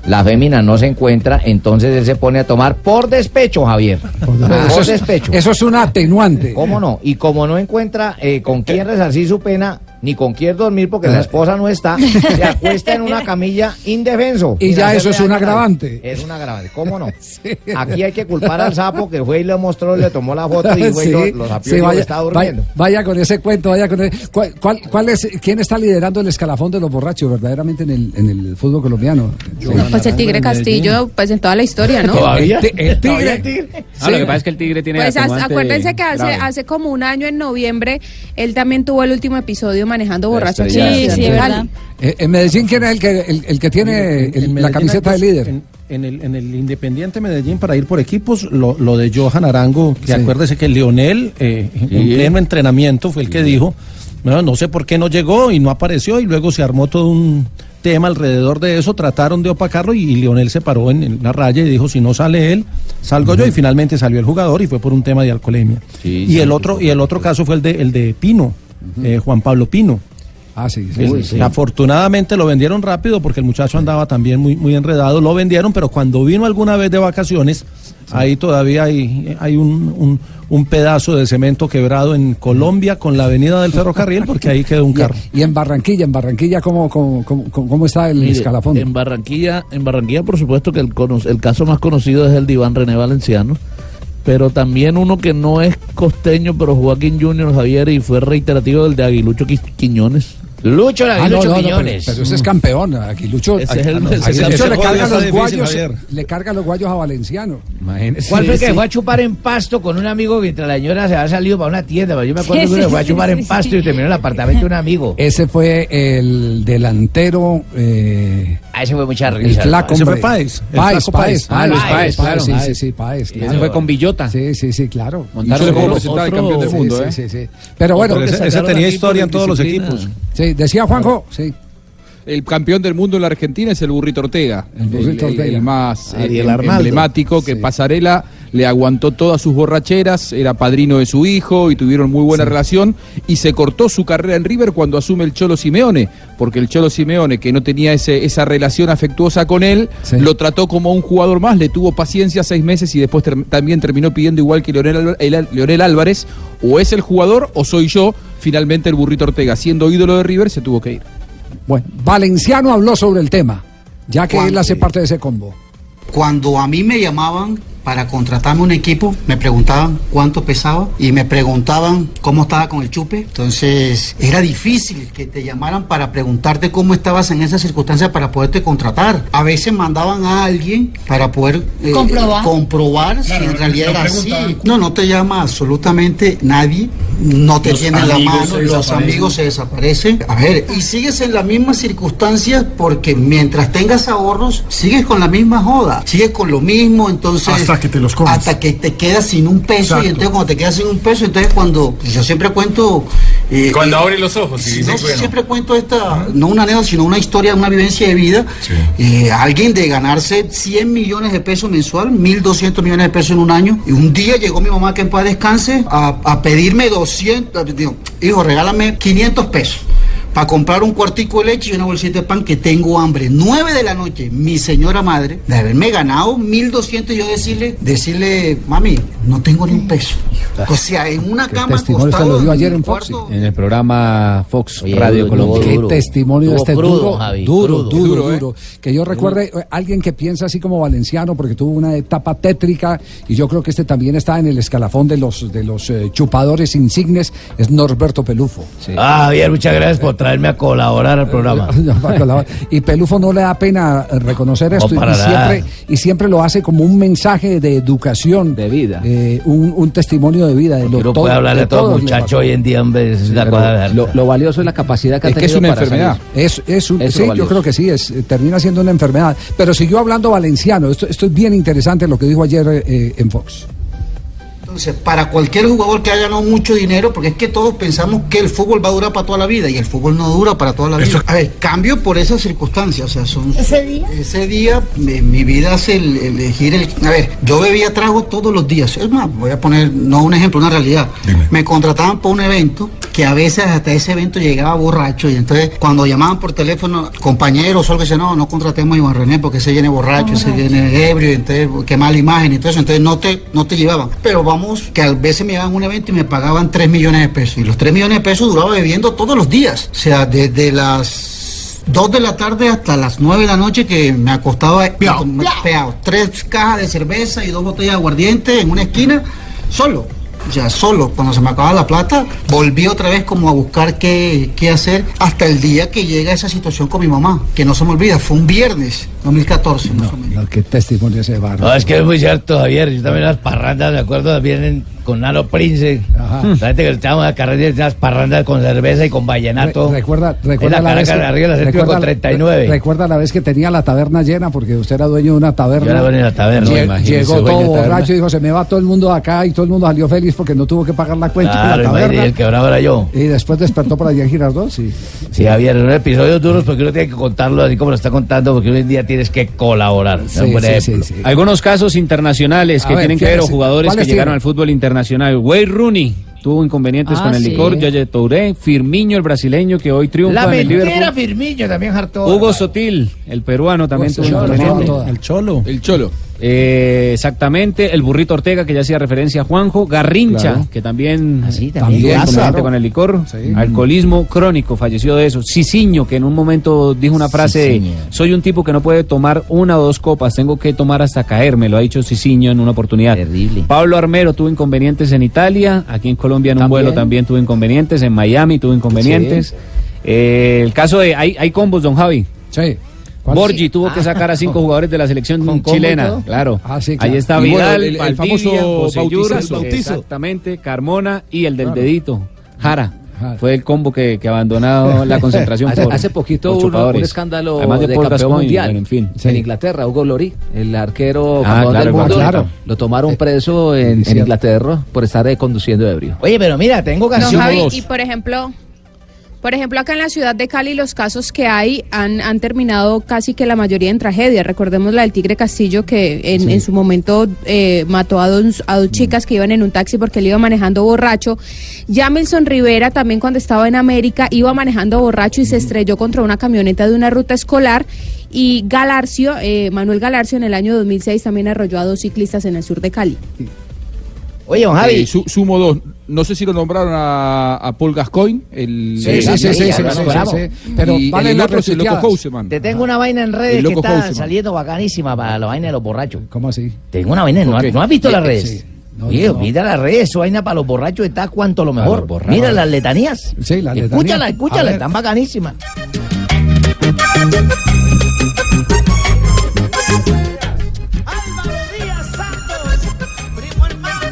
La fémina no se encuentra, entonces él se pone a tomar por despecho, Javier. Eso Por es- despecho. Eso es un atenuante. ¿Cómo no? Y como no encuentra eh, con quién resarcir su pena, ni con quién dormir porque la esposa no está, se acuesta en una camilla indefenso. Y ya eso es un agravante. Es un agravante, ¿cómo no? Aquí hay que culpar al sapo que fue y le mostró, le tomó la foto y fue y lo, lo sapió sí, y vaya, vaya, durmiendo. vaya con ese cuento, vaya con ese- ¿Cuál, cuál, cuál es, ¿Quién está liderando el escalafón de los borrachos verdaderamente en el, en el fútbol colombiano? Pues el Tigre Castillo, pues en toda la historia, ¿no? ¿Todavía? El, ti- el tigre. Ah, lo que pasa es que el tigre tiene Pues acuérdense que hace, grave. hace como un año en noviembre él también tuvo el último episodio manejando borracho. en Sí, sí, de es verdad. Eh, en Medellín, ¿quién es el que, el, el que tiene En- en el- la camiseta de líder? En, en el, en el Independiente Medellín, para ir por equipos, lo, lo de Johan Arango, que acuérdese que Leonel, eh, en pleno entrenamiento, fue el que dijo, no, no sé por qué no llegó y no apareció, y luego se armó todo un tema alrededor de eso, trataron de opacarlo y, Leonel se paró en, en la raya y dijo, si no sale él, salgo yo, y finalmente salió el jugador y fue por un tema de alcoholemia. y el otro y el otro caso fue el de, el de Pino, eh, Juan Pablo Pino. Ah, sí, sí. El- sí. Afortunadamente lo vendieron rápido porque el muchacho andaba también muy, muy enredado. Lo vendieron, pero cuando vino alguna vez de vacaciones, ahí todavía hay, hay un, un- un pedazo de cemento quebrado en Colombia con la avenida del ferrocarril porque ahí quedó un carro. Y en Barranquilla, en Barranquilla, ¿cómo, cómo, cómo, cómo está el Mire, escalafón? En Barranquilla, en Barranquilla, por supuesto que el, el caso más conocido es el de Iván René Valenciano, pero también uno que no es costeño, pero jugó aquí en Junior Javier y fue reiterativo del de Aguilucho Qui- Quiñones. Lucho Ah, no, no, no, pero, pero ese es campeón. Aquí Lucho, Ese es el- aquí ese es el- Lucho le carga los guayos, le carga los guayos a Valenciano. ¿Cuál fue el que Sí, fue a sí. chupar en pasto con un amigo mientras la señora se había salido para una tienda? Yo me acuerdo Sí, que uno sí, fue a sí, chupar sí, en sí. pasto y terminó en el apartamento de un amigo. Ese fue el delantero. Eh, Ah, ese fue mucha el risa. flaco. Ese fue. Páez, el Páez, Páez. Ah, Luis Páez, claro. Sí, sí, Páez. sí, Páez. Claro. ese fue con Villota. Sí, sí, sí, claro. Montaron como campeón del Sí, mundo, sí, ¿eh? sí, sí. Pero bueno, ese tenía historia en todos los equipos. Sí, decía Juanjo, sí. El campeón del mundo en la Argentina es el Burrito Ortega. El, Burrito el- Ortega. el más eh, em- emblemático que Pasarela le aguantó todas sus borracheras, era padrino de su hijo y tuvieron muy buena relación y se cortó su carrera en River cuando asume el Cholo Simeone, porque el Cholo Simeone, que no tenía ese, esa relación afectuosa con él, lo trató como un jugador más, le tuvo paciencia seis meses y después ter- también terminó pidiendo igual que Leonel, Alva- el- Leonel Álvarez, o es el jugador o soy yo, finalmente el Burrito Ortega, siendo ídolo de River, se tuvo que ir. Bueno, Valenciano habló sobre el tema, ya que él hace parte de ese combo. Cuando a mí me llamaban para contratarme un equipo, me preguntaban cuánto pesaba y me preguntaban cómo estaba con el chupe. Entonces era difícil que te llamaran para preguntarte cómo estabas en esas circunstancias para poderte contratar. A veces mandaban a alguien para poder eh, Comprobar. comprobar si en realidad no era así. No, no te llama absolutamente nadie, no te Los tiene en la mano, los amigos se desaparecen. A ver, y sigues en las mismas circunstancias porque mientras tengas ahorros, sigues con la misma joda, sigues con lo mismo, entonces... Hasta que te los comes. Hasta que te quedas sin un peso Exacto. y entonces cuando te quedas sin un peso, entonces cuando... pues yo siempre cuento... eh, Cuando eh, abres los ojos y no, dices, bueno. siempre cuento esta, no una anécdota, sino una historia, una vivencia de vida. Eh, alguien de ganarse 100 millones de pesos mensual, 1.200 millones de pesos en un año. Y un día llegó mi mamá, que en paz descanse, a, a pedirme 200, digo, hijo, regálame 500 pesos. Para comprar un cuartico de leche y una bolsita de pan que tengo hambre. 9 de la noche, mi señora madre, de haberme ganado 1200, yo decirle, decirle, mami, no tengo ni un peso. O sea, en una cama testimonio acostado lo dio en ayer en Fox. cuarto, En el programa Fox Oye, Radio Colombia. Qué duro. testimonio este crudo, duro, Javi, duro, crudo. duro, Duro, ¿eh? duro. Que yo recuerde eh, alguien que piensa así como Valenciano, porque tuvo una etapa tétrica y yo creo que este también está en el escalafón de los de los eh, chupadores insignes, es Norberto Pelufo. Ah, Javier, muchas gracias por traerme a colaborar al programa. y Pelufo no le da pena eh, reconocer esto y, siempre y siempre lo hace como un mensaje de educación, de vida, un, un testimonio de vida. De lo, todo- puede hablarle de a todo muchacho hoy en día, hombre, es una cosa de Lo, lo valioso es la capacidad que ha Es que es tenido una para enfermedad. salir. Es, es un- es sí, yo creo que sí, es, eh, termina siendo una enfermedad. Pero siguió hablando Valenciano. Esto, esto es bien interesante lo que dijo ayer eh, en Fox. Entonces, para cualquier jugador que haya ganado mucho dinero, porque es que todos pensamos que el fútbol va a durar para toda la vida y el fútbol no dura para toda la vida. A ver, cambio por esas circunstancias, o sea, son... ¿Ese día? Ese día, mi, mi vida es el, el elegir el... A ver, yo bebía trago todos los días. Es más, voy a poner, no un ejemplo, una realidad. Me contrataban para un evento que a veces hasta ese evento llegaba borracho y entonces cuando llamaban por teléfono compañeros o algo así, no, no contratemos a Iván René porque se viene borracho, se viene ebrio, entonces qué mala imagen y todo eso, entonces no te, no te llevaban. Pero vamos, que a veces me llevaban a un evento y me pagaban 3 millones de pesos. Y los 3 millones de pesos duraba bebiendo todos los días. O sea, desde las 2 de la tarde hasta las 9 de la noche que me acostaba peado. Tres cajas de cerveza y dos botellas de aguardiente en una esquina, solo. Ya solo, cuando se me acababa la plata, volví otra vez como a buscar qué, qué hacer hasta el día que llega esa situación con mi mamá, que no se me olvida, fue un viernes, 2014. más o menos. No, qué testimonio ese barro. No, es que es muy cierto, Javier. Yo también las parrandas, me acuerdo, vienen con Nalo Prince. La gente que estábamos a carreras unas parrandas con cerveza y con vallenato. Re- recuerda, En recuerda la vez Caracas de arriba, la recuerda- con 39. Recuerda la vez que tenía la taberna llena, porque usted era dueño de una taberna. Yo era dueño de la taberna, Lle- Llegó todo borracho y dijo, se me va todo el mundo de acá y todo el mundo salió feliz porque no tuvo que pagar la cuenta Claro, de la taberna. el quebrado era yo. Y después despertó por allá en Girardot, sí. Sí, Javier, son episodios duros porque uno tiene que contarlo así como lo está contando, porque hoy en día tienes que colaborar. Sí, sí. Algunos casos internacionales A que ver, tienen que ver jugadores que ¿cuáles llegaron al fútbol internacional. Wayne Rooney tuvo inconvenientes Ah, con el sí. licor, Yaya Touré, Firmiño el brasileño que hoy triunfa La en el mentira, Liverpool. Firmillo también hartó. Hugo Sotil, el peruano, también tuvo inconvenientes. El Cholo. El Cholo. Eh, exactamente, el burrito Ortega, que ya hacía referencia a Juanjo, Garrincha, Claro. que también, también. tuvo inconveniente Claro. con el licor, alcoholismo crónico, falleció de eso. Ciciño, que en un momento dijo una frase, de, soy un tipo que no puede tomar una o dos copas, tengo que tomar hasta caerme, lo ha dicho Ciciño en una oportunidad. Terrible. Pablo Armero tuvo inconvenientes en Italia, aquí en Colombia en un También. vuelo también tuvo inconvenientes, en Miami tuvo inconvenientes. Eh, el caso de, hay, hay combos, don Javi. Sí. Borgi tuvo que sacar a cinco jugadores de la selección chilena, claro. Ah, sí, claro. Ahí está Vidal, el- famoso. El bautizo. exactamente, Carmona y el del Claro. dedito, Jara. Jara. Fue el combo que, que abandonó la concentración Hace, por hace poquito por hubo un, escándalo Además de, Paul campeón Gascoigne, mundial bueno, en fin. en Inglaterra, Hugo Lorí, el arquero Ah, campeón claro, del mundo. claro. Lo tomaron preso en. Inglaterra por estar eh, conduciendo ebrio. Oye, pero mira, tengo No. Javi, dos. y por ejemplo, por ejemplo, acá en la ciudad de Cali los casos que hay han, han terminado casi que la mayoría en tragedia. Recordemos la del Tigre Castillo que en, en su momento eh, mató a dos, a dos chicas que iban en un taxi porque él iba manejando borracho. Jamilson Rivera también cuando estaba en América iba manejando borracho y se estrelló contra una camioneta de una ruta escolar. Y Galarcio, eh, Manuel Galarcio en el año 2006 también arrolló a dos ciclistas en el sur de Cali. Oye, don Javi. Eh, su- sumo dos. No sé si lo nombraron a, a Paul Gascoigne, el Sí, sí, sí, sí, sí, sí. Pero y vale el las otro es el loco. Houseman. Te tengo una vaina en redes El que está Houseman. saliendo bacanísima para la vaina de los borrachos. ¿Cómo así? Tengo una vaina, ¿no, Ok. ¿no has visto las redes? sí. No, Oye, no. mira las redes, su vaina para los borrachos está cuanto lo mejor. Mira las letanías. Sí, las Escúchala, letanías. Escúchala, ver. están bacanísimas.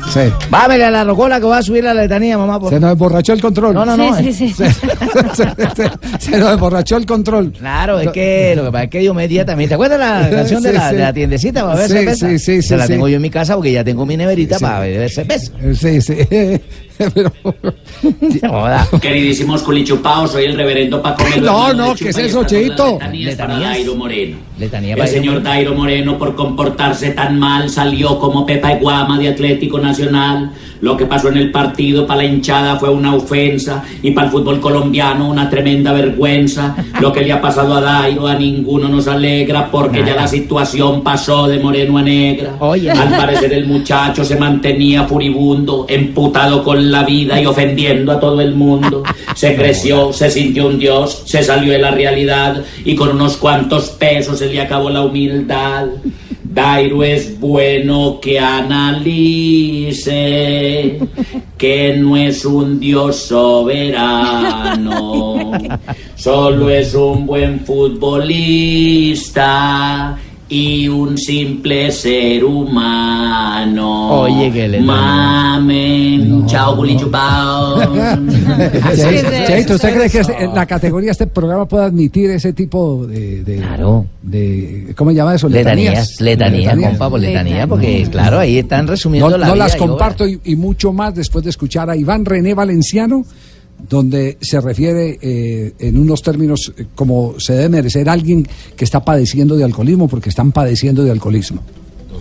Sí. Vámele a la rocola que va a subir la letanía, mamá. Por... Se nos emborrachó el control. No, no, no. Sí, eh. sí, sí. Se, se- se- se nos emborrachó el control. Claro, es que lo que pasa es que yo me día también. ¿Te acuerdas la canción de, la, sí. de la tiendecita para Sí, cerveza? sí, sí, Se sí, la sí. tengo yo en mi casa porque ya tengo mi neverita Sí. para beber cerveza. Sí, sí. Pero-. Queridísimos culichupaos, soy el reverendo Paco Melo. No, no, ¿qué es eso, Cheito? letanías para Letanías. Dairo Moreno. Letanía El señor Dairo Moreno, por comportarse tan mal, salió como Pepa y Guama de Atlético Nacional. Lo que pasó en el partido para la hinchada fue una ofensa y para el fútbol colombiano una tremenda vergüenza. Lo que le ha pasado a Dairo a ninguno nos alegra porque ya la situación pasó de moreno a negra. Oye. Al parecer el muchacho se mantenía furibundo, emputado con la vida y ofendiendo a todo el mundo. Se creció, se sintió un dios, se salió de la realidad y con unos cuantos pesos se le acabó la humildad. Dairo es bueno que analice que no es un dios soberano, solo es un buen futbolista y un simple ser humano. Oye, que le- Mamen, chao, culichupao. ¿usted cree que este- la categoría de este programa puede admitir ese tipo de, de, Claro. de ¿cómo se llama eso? Letanías, letanías, compa, por letanía, porque claro, ahí están resumiendo No, la no vida las comparto y, y mucho más después de escuchar a Iván René Valenciano, donde se refiere eh, en unos términos eh, como se debe merecer alguien que está padeciendo de alcoholismo, porque están padeciendo de alcoholismo.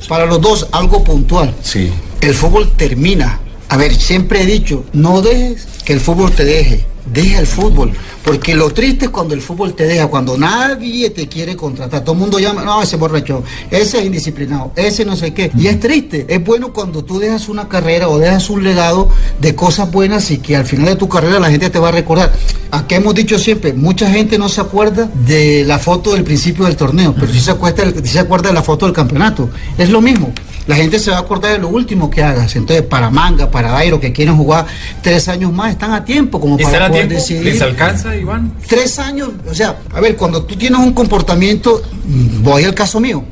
Para los dos, algo puntual. Sí. El fútbol termina A ver, siempre he dicho, no dejes que el fútbol te deje, deja el fútbol. Porque lo triste es cuando el fútbol te deja, cuando nadie te quiere contratar. Todo el mundo llama, no, ese borracho, ese es indisciplinado, ese no sé qué. Y es triste. Es bueno cuando tú dejas una carrera o dejas un legado de cosas buenas y que al final de tu carrera la gente te va a recordar. Aquí hemos dicho siempre, mucha gente no se acuerda de la foto del principio del torneo, pero sí se acuerda, sí se acuerda de la foto del campeonato. Es lo mismo. La gente se va a acordar de lo último que hagas. Entonces, para Manga, para Dairo, que quieren jugar tres años más, están a tiempo como para ¿Están a poder tiempo? decidir. ¿Les alcanza, Iván? Tres años, o sea, a ver, cuando tú tienes un comportamiento, mm, voy al caso mío.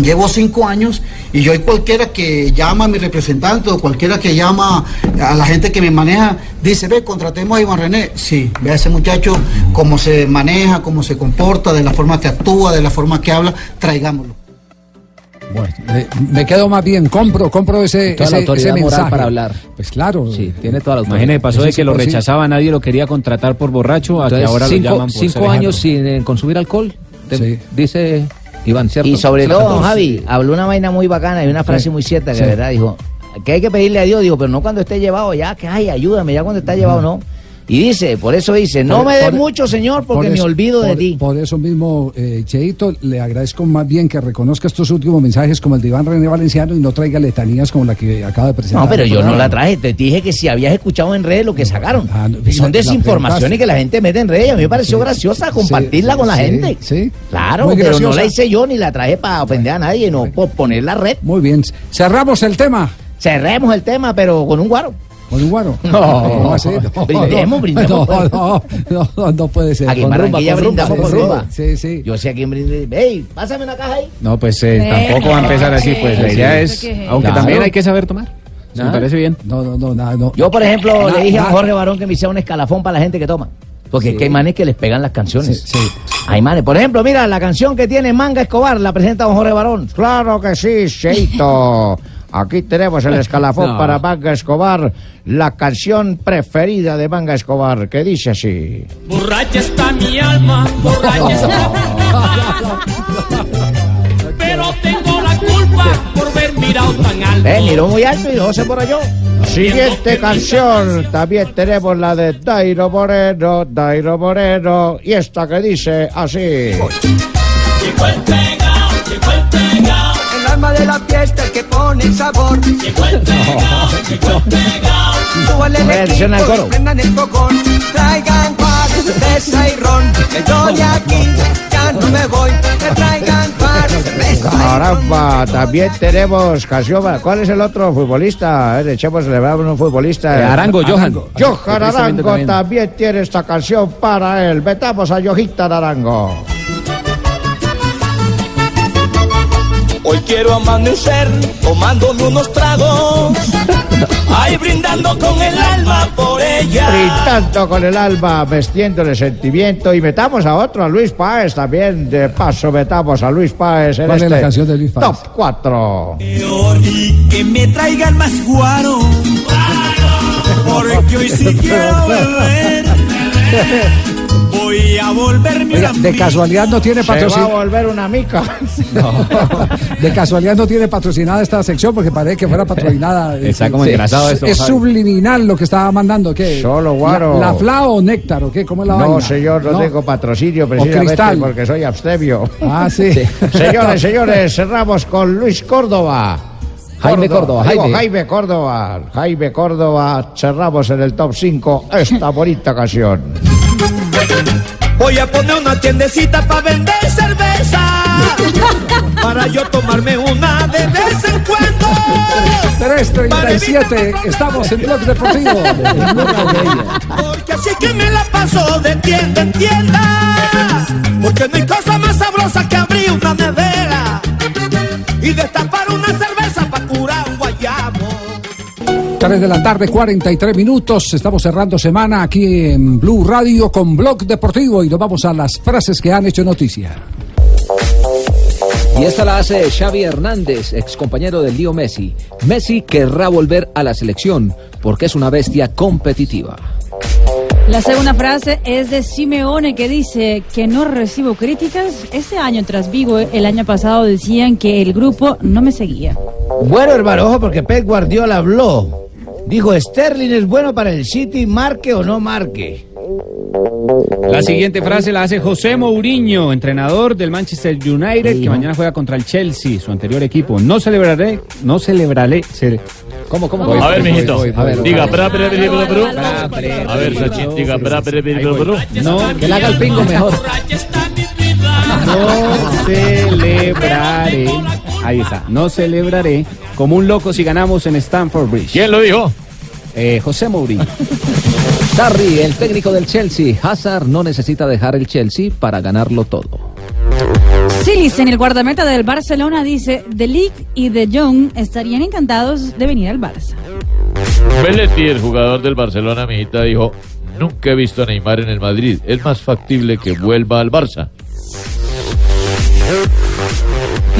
Llevo cinco años y yo hay cualquiera que llama a mi representante o cualquiera que llama a la gente que me maneja, dice, ve, contratemos a Iván René. Sí, ve a ese muchacho cómo se maneja, cómo se comporta, de la forma que actúa, de la forma que habla, traigámoslo. Bueno, eh, me quedo más bien, compro, compro ese, Toda la ese, autoridad ese moral para hablar. Pues claro. Sí, tiene toda la autoridad. Imagínese, pasó de que lo rechazaba, nadie lo quería contratar por borracho, a que Entonces, ahora cinco, lo llaman por cinco ser años sin eh, consumir alcohol, te- dice Iván, ¿cierto? Y sobre todo. Javi, habló una vaina muy bacana y una frase Sí. muy cierta que verdad dijo que hay que pedirle a Dios, digo, pero no cuando esté llevado ya, que ay, ayúdame, ya cuando está llevado no. Y dice, por eso dice, no Por- me dé mucho, Señor, porque Por me olvido de ti. Por eso mismo, eh, Cheito, le agradezco más bien que reconozca estos últimos mensajes como el de Iván René Valenciano y no traiga letanías como la que acaba de presentar. No, pero yo no la traje, te dije que si habías escuchado en redes lo que sacaron. Ah, son la- la desinformaciones que la gente mete en redes. A mí me pareció graciosa compartirla con la sí, gente. Sí. Claro, pero no la hice yo ni la traje para ofender a nadie, no por poner la red. Muy bien. Cerramos el tema. Cerremos el tema, pero con un guaro. ¿Con un guaro? No. No, Brindemos, no, brindemos. No, no, no, no, no puede ser. Aquí en Con rumba, Barranquilla con rumba, brindamos sí, por rumba. Sí, sí. Yo sé a quién brindé. Ey, pásame una caja ahí. No, pues eh, Eh, tampoco va a empezar así, pues la idea sí. es, ¿Qué es? aunque Claro. también hay que saber tomar. Me ¿Ah? parece bien. No, no, no, nada, no. Yo, por ejemplo, le dije a Jorge Barón que me hiciera un escalafón para la gente que toma. Porque es que hay manes que les pegan las canciones. Sí, Hay manes. Por ejemplo, mira, la canción que tiene Manga Escobar la presenta don Jorge Barón. Claro que sí, Cheito. Aquí tenemos el escalafón No. para Manga Escobar, la canción preferida de Manga Escobar, que dice así. Borracha está mi alma, borracha está Pero tengo la culpa por haber mirado tan alto. Eh, miró muy alto y no se por yo. Siguiente canción, también tenemos la de Dairo Moreno, Dairo Moreno, y esta que dice así. Llegó el pegao, llegó el pegao. Alma de la fiesta, el que pone el sabor. Llegó el pegao, llegó el pegao. Súbale el equipo prendan el fogón. Traigan par, cerveza y ron. De aquí ya no me voy. Que traigan par, cerveza Caramba, también tenemos canción. para- ¿Cuál es el otro futbolista? A ver, echémosle a un futbolista. Eh, Arango, Johan. Johan Arango también. tiene esta canción para él. Metamos a Jojita Arango. Hoy quiero amanecer tomándome unos tragos. Ay, brindando con el alma por ella. Brindando con el alma, vestiéndole sentimiento. Y metamos a otro, a Luis Páez también. De paso, metamos a Luis Páez en ¿Cuál es este la canción de Luis Páez? Top 4. Y que me traigan más guaro. Porque hoy sí quiero beber. Voy a volverme Oiga, una de casualidad no tiene va a patrocinado. volver una mica. De casualidad no tiene patrocinada esta sección porque parece que fuera patrocinada. Está como Sí. engrasado esto, Es subliminal lo que estaba mandando. ¿qué? Solo guaro. ¿La, la fla o néctar o qué? ¿Cómo es la No, vaina? señor, no, tengo patrocinio precisamente cristal. porque soy abstemio. Ah, sí. Señores, señores, cerramos con Luis Córdoba. Jaime Córdoba, digo, Jaime. Jaime Córdoba. Jaime Córdoba, cerramos en el top 5 esta bonita canción. Voy a poner una tiendecita para vender cerveza. Para yo tomarme una de vez en cuando. 337, estamos en Blog Deportivo. Porque así que me la paso de tienda en tienda. Porque no hay cosa más sabrosa que abrir una nevera y destapar una cerveza para. 3 de la tarde, 43 minutos. Estamos cerrando semana aquí en Blue Radio con Blog Deportivo y nos vamos a las frases que han hecho noticia. Y esta la hace Xavi Hernández, ex compañero del Lío Messi. Messi querrá volver a la selección porque es una bestia competitiva. La segunda frase es de Simeone que dice que no recibo críticas. Este año tras Vigo, el año pasado decían que el grupo no me seguía. Bueno, hermano, ojo, porque Pep Guardiola habló Dijo, Sterling es bueno para el City, marque o no marque. La siguiente frase la hace José Mourinho, entrenador del Manchester United, que mañana juega contra el Chelsea, su anterior equipo. No celebraré, no celebraré. ce- ¿Cómo, cómo? Voy, A ver, mijito. Diga, bra. Bra, bra, A ver, Sachin, diga, bra, bra. No, Que le haga el pingo mejor. No celebraré. Ahí está. No celebraré como un loco si ganamos en Stamford Bridge. ¿Quién lo dijo? Eh, José Mourinho. Sarri, el técnico del Chelsea. Hazard no necesita dejar el Chelsea para ganarlo todo. Silis, en el guardameta del Barcelona, dice, De Ligt y De Jong estarían encantados de venir al Barça. Belletti, el jugador del Barcelona, mijita, dijo, nunca he visto a Neymar en el Madrid. Es más factible que vuelva al Barça.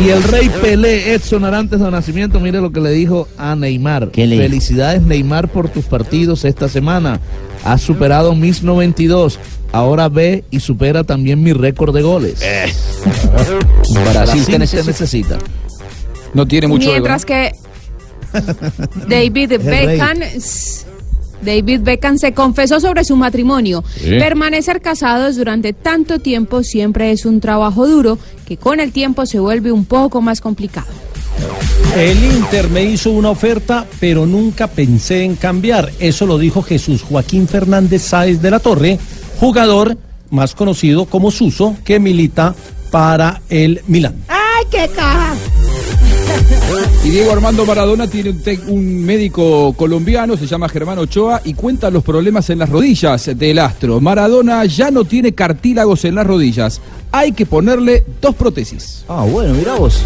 Y el rey Pelé, Edson Arantes de Nacimiento, mire lo que le dijo a Neymar. ¿Qué le dijo? Felicidades Neymar por tus partidos esta semana. Has superado mis 92. Ahora ve y supera también mi récord de goles. Brasil te necesita. necesita. No tiene mucho ego, Mientras ¿no? que David. Beckham David Beckham se confesó sobre su matrimonio. Sí. Permanecer casados durante tanto tiempo siempre es un trabajo duro que con el tiempo se vuelve un poco más complicado. El Inter me hizo una oferta, pero nunca pensé en cambiar. Eso lo dijo Jesús Joaquín Fernández Sáez de la Torre, jugador más conocido como Suso, que milita para el Milán. ¡Ay, qué caja! Y Diego Armando Maradona tiene un, médico colombiano, se llama Germán Ochoa, y cuenta los problemas en las rodillas del astro. Maradona ya no tiene cartílagos en las rodillas. Hay que ponerle dos prótesis. Ah, bueno, mira vos.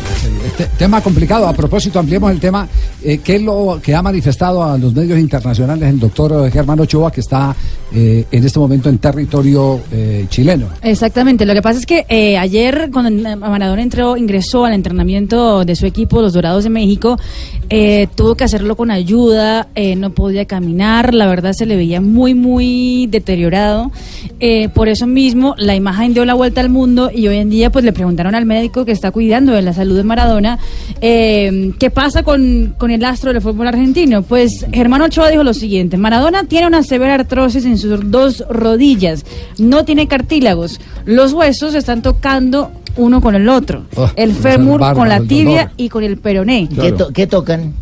Este, tema complicado. A propósito, ampliemos el tema. Eh, ¿Qué es lo que ha manifestado a los medios internacionales el doctor Germán Ochoa, que está eh, en este momento en territorio eh, chileno? Exactamente, lo que pasa es que eh, ayer cuando Maradona entró, ingresó al entrenamiento de su equipo, los Dorados de México, eh, tuvo que hacerlo con ayuda, eh, no podía caminar, la verdad se le veía muy, muy deteriorado. Eh, por eso mismo la imagen dio la vuelta al mundo y hoy en día pues le preguntaron al médico que está cuidando de la salud de Maradona, eh, ¿qué pasa con, con el astro del fútbol argentino? Pues Germán Ochoa dijo lo siguiente, Maradona tiene una severa artrosis en sus dos rodillas, no tiene cartílagos, los huesos están tocando uno con el otro, Oh, el fémur con la tibia y con el peroné. ¿Qué, to- qué tocan?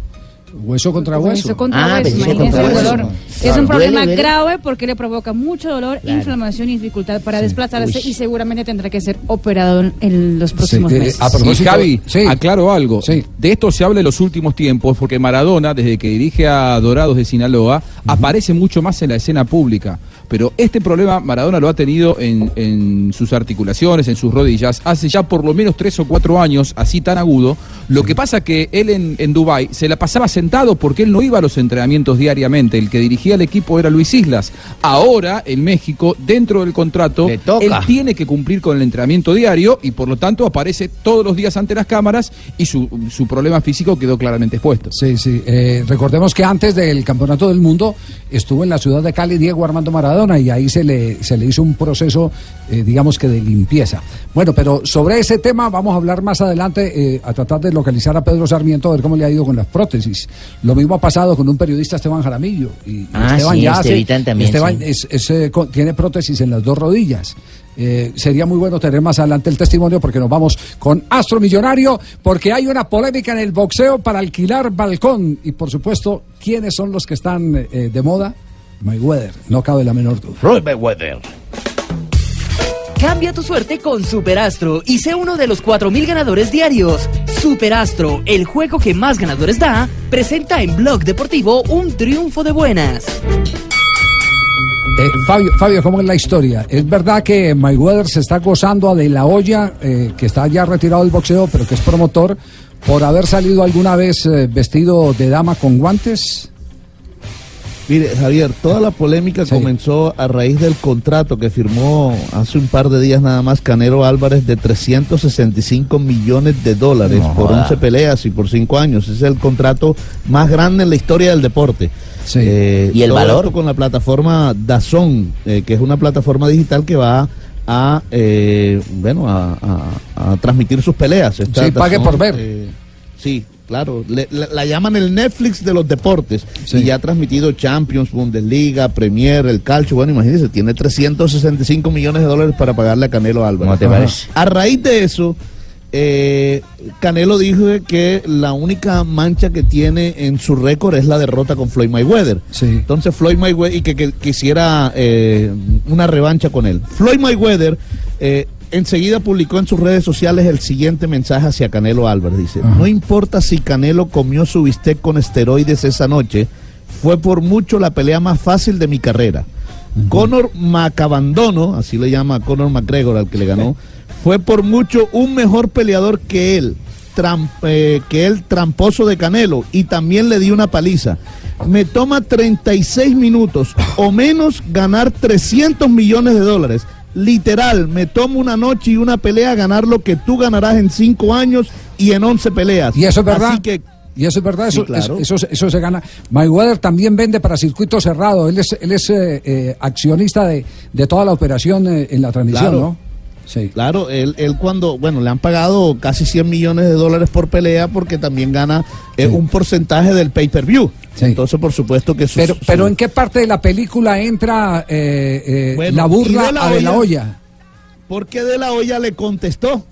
Hueso contra hueso. Hueso contra Ah, hueso, hueso imagínese contra el hueso. dolor. Claro. Es un problema Duele, grave porque le provoca mucho dolor, inflamación y dificultad para desplazarse Uy. y seguramente tendrá que ser operado en- los próximos Sí, eh, meses. a propósito, y Javi, aclaro algo. De esto se habla en los últimos tiempos porque Maradona, desde que dirige a Dorados de Sinaloa, aparece mucho más en la escena pública. Pero este problema Maradona lo ha tenido en, en sus articulaciones, en sus rodillas, hace ya por lo menos tres o cuatro años, así tan agudo. Lo que pasa que él en, en Dubái se la pasaba sentado porque él no iba a los entrenamientos diariamente. El que dirigía el equipo era Luis Islas. Ahora, en México, dentro del contrato, él tiene que cumplir con el entrenamiento diario y por lo tanto aparece todos los días ante las cámaras y su, su problema físico quedó claramente expuesto. Sí, sí. eh, recordemos que antes del Campeonato del Mundo estuvo en la ciudad de Cali Diego Armando Maradona y ahí se le, se le hizo un proceso, eh, digamos que de limpieza. Bueno, pero sobre ese tema vamos a hablar más adelante, eh, a tratar de localizar a Pedro Sarmiento, a ver cómo le ha ido con las prótesis. Lo mismo ha pasado con un periodista, Esteban Jaramillo. Y Ah, Esteban sí, ya hace- Estevitán también, Esteban sí. es- es, eh, con- tiene prótesis en las dos rodillas. Eh, sería muy bueno tener más adelante el testimonio porque nos vamos con Astro Millonario, porque hay una polémica en el boxeo para alquilar balcón. Y por supuesto, ¿quiénes son los que están eh, de moda? Mayweather, no cabe la menor duda. Floyd Mayweather. Cambia tu suerte con Superastro y sé uno de los 4.000 ganadores diarios. Superastro, el juego que más ganadores da, presenta en Blog Deportivo un triunfo de buenas. Eh, Fabio, Fabio, ¿cómo es la historia? ¿Es verdad que Mayweather se está gozando a De La Hoya, eh, que está ya retirado del boxeo, pero que es promotor, por haber salido alguna vez eh, vestido de dama con guantes? Mire, Javier, toda la polémica comenzó a raíz del contrato que firmó hace un par de días nada más Canero Álvarez de 365 millones de dólares No por joda. 11 peleas y por 5 años. Ese es el contrato más grande en la historia del deporte. Eh, ¿Y el valor? con la plataforma Dazón, eh, que es una plataforma digital que va a, eh, bueno, a, a- a transmitir sus peleas. Esta Sí, pague DAZN, por ver. eh, sí, claro. Le- la, la llaman el Netflix de los deportes. Y ya ha transmitido Champions, Bundesliga, Premier, el Calcio. Bueno, imagínense, tiene 365 millones de dólares para pagarle a Canelo Álvarez. A raíz de eso, eh, Canelo dijo que la única mancha que tiene en su récord es la derrota con Floyd Mayweather. Entonces Floyd Mayweather y que, que quisiera eh, una revancha con él. Floyd Mayweather eh, enseguida publicó en sus redes sociales el siguiente mensaje hacia Canelo Álvarez. Dice, no importa si Canelo comió su bistec con esteroides esa noche, fue por mucho la pelea más fácil de mi carrera. Conor Macabandono, así le llama a Conor McGregor al que le ganó, fue por mucho un mejor peleador que él, eh, que él tramposo de Canelo, y también le dio una paliza. Me toma 36 minutos o menos ganar 300 millones de dólares. Literal, me tomo una noche y una pelea ganar lo que tú ganarás en 5 años y en 11 peleas. Y eso es verdad. Así que Y eso es verdad, Sí, eso, claro. eso, eso- eso se gana. Mayweather también vende para circuito cerrado. Él es, él es eh, eh, accionista de, de toda la operación eh, en la transmisión, Claro. ¿no? Sí. Claro, él, él cuando, bueno, le han pagado casi 100 millones de dólares por pelea porque también gana eh, un porcentaje del pay-per-view. Entonces, por supuesto que su- Pero, su- pero ¿en qué parte de la película entra eh, eh, Bueno, la burla de la a De La Hoya? Porque De La Hoya le contestó.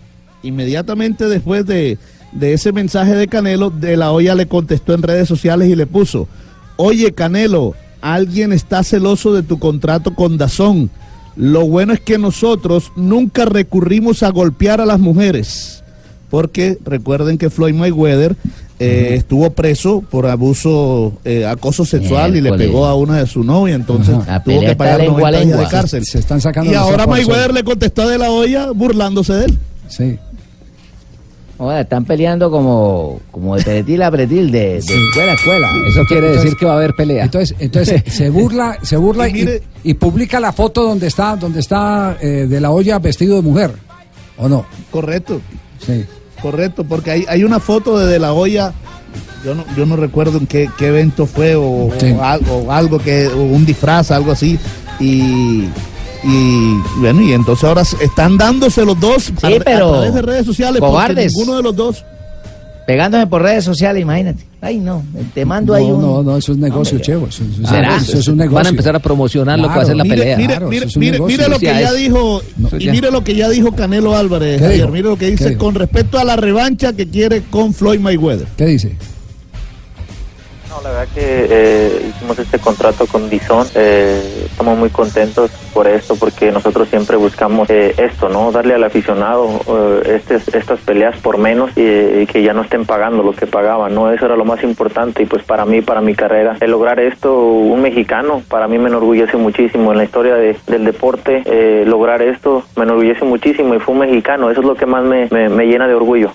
Inmediatamente después de, de ese mensaje de Canelo, De La Hoya le contestó en redes sociales y le puso, oye Canelo, alguien está celoso de tu contrato con Dazón. Lo bueno es que nosotros nunca recurrimos a golpear a las mujeres. Porque recuerden que Floyd Mayweather eh, estuvo preso por abuso, eh, acoso sexual y le pegó a una de su novia, entonces tuvo que pagar está 90 lengua a días de cárcel. Se están sacando Y ahora Mayweather le contestó De La Hoya burlándose de él. Sí. Joder, están peleando como, como de pretil a pretil, de, de escuela a escuela. Eso quiere decir que va a haber pelea. Entonces, entonces se burla, se burla y, y publica la foto donde está, donde está eh, De La Hoya vestido de mujer, ¿o no? Correcto. Sí. Correcto, porque hay, hay una foto de De La Hoya, yo no, yo no recuerdo en qué, qué evento fue o, Sí. o algo, o algo que, o un disfraz, algo así, y, y bueno, y entonces ahora están dándose los dos a, a pero través de redes sociales, cobardes. ninguno de los dos Pegándose por redes sociales, imagínate. Ay, no, te mando ahí No, un... no, no, eso es negocio, Hombre, Chevo. Eso, eso- ¿Será? eso es un negocio. Van a empezar a promocionar lo que va a ser la Claro. pelea. Mire, Claro, mire, eso es un mire, negocio. mire lo que Ya dijo No, y mire lo que ya dijo Canelo Álvarez, ¿Qué ayer, dijo? mire lo que ¿Qué dice con respecto a la revancha que quiere con Floyd Mayweather. ¿Qué dice? No, la verdad que eh, hicimos este contrato con Dizon. eh, estamos muy contentos por esto porque nosotros siempre buscamos eh, esto, ¿no? Darle al aficionado eh, estes- estas peleas por menos y, que ya no estén pagando lo que pagaban, ¿no? Eso era lo más importante y pues para mí, para mi carrera, el lograr esto, un mexicano, para mí me enorgullece muchísimo en la historia de- del deporte, eh, lograr esto me enorgullece muchísimo y fue un mexicano, eso es lo que más me- me- me llena de orgullo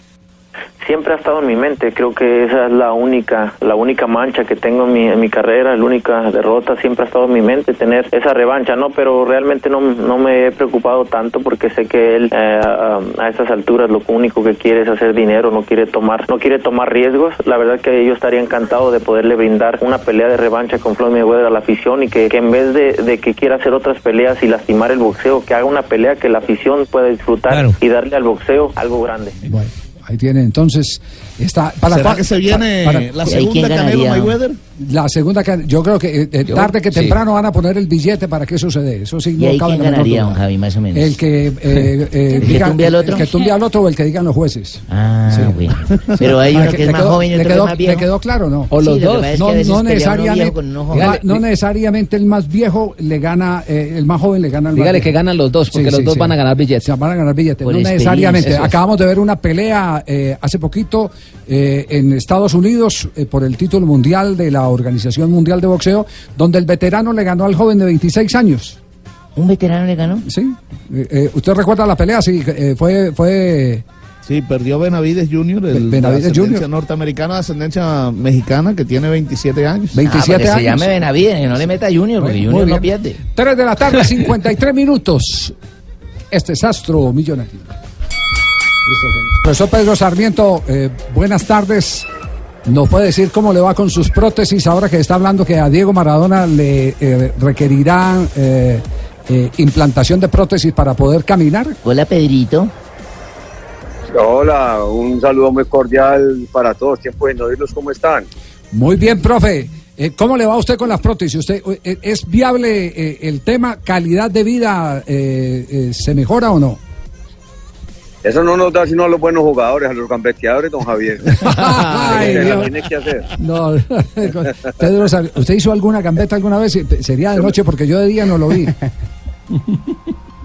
siempre ha estado en mi mente. Creo que esa es la única, la única mancha que tengo en mi, en mi carrera, la única derrota siempre ha estado en mi mente tener esa revancha, ¿no? Pero realmente no, no me he preocupado tanto porque sé que él eh, a, a estas alturas lo único que quiere es hacer dinero, no quiere tomar, no quiere tomar riesgos. La verdad que yo estaría encantado de poderle brindar una pelea de revancha con Floyd Mayweather a la afición y que, que en vez de, de que quiera hacer otras peleas y lastimar el boxeo, que haga una pelea que la afición pueda disfrutar y darle al boxeo algo grande. Bueno, ahí tiene. Entonces está ¿Será cua- que se viene para- la segunda Canelo Mayweather? La segunda yo creo que eh, eh, Yo- tarde que sí. temprano van a poner el billete para que eso se dé. Eso sí ¿Y no ahí cabe quién ganaría, don Javi, más o menos? El que eh, eh, ¿El diga- al otro? el que tumbie al otro o el que digan los jueces. Ah, Sí. bueno. Pero hay Para uno que es más quedó- joven y le otro que quedó, más viejo. ¿Le quedó claro no? O los Sí, lo dos. que No, no necesariamente, no necesariamente el más viejo le gana, eh, el más joven le gana al Dígale que ganan los dos, porque los dos van a ganar billetes. van a ganar billetes, no necesariamente. Acabamos de ver una pelea eh, hace poquito eh, en Estados Unidos eh, por el título mundial de la Organización Mundial de Boxeo, donde el veterano le ganó al joven de 26 años. ¿Un veterano le ganó? Sí. Eh, ¿Usted recuerda la pelea? Sí, eh, fue... fue Sí, perdió Benavides Jr., el Benavides de ascendencia Jr.. norteamericana, de ascendencia mexicana, que tiene 27 años. 27 Ah, años. se llame Benavides, que no le meta Junior, porque Junior no pierde. 3 de la tarde, 53 minutos. Este es Astro Millonario. Profesor Pedro Sarmiento, eh, buenas tardes. ¿Nos puede decir cómo le va con sus prótesis ahora que está hablando que a Diego Maradona le eh, requerirá eh, eh, implantación de prótesis para poder caminar? Hola, Pedrito. Hola, un saludo muy cordial para todos. Tiempo de no oírlos, ¿cómo están? Muy bien, profe. Eh, ¿Cómo le va a usted con las prótesis? ¿Usted, eh, ¿Es viable eh, el tema calidad de vida? eh, eh, ¿Se mejora o no? Eso no nos da sino a los buenos jugadores, a los gambeteadores, don Javier. Ay, Dios. tiene que hacer. No, Pedro, ¿sabe- ¿usted hizo alguna gambeta alguna vez? Sería de noche porque yo de día no lo vi.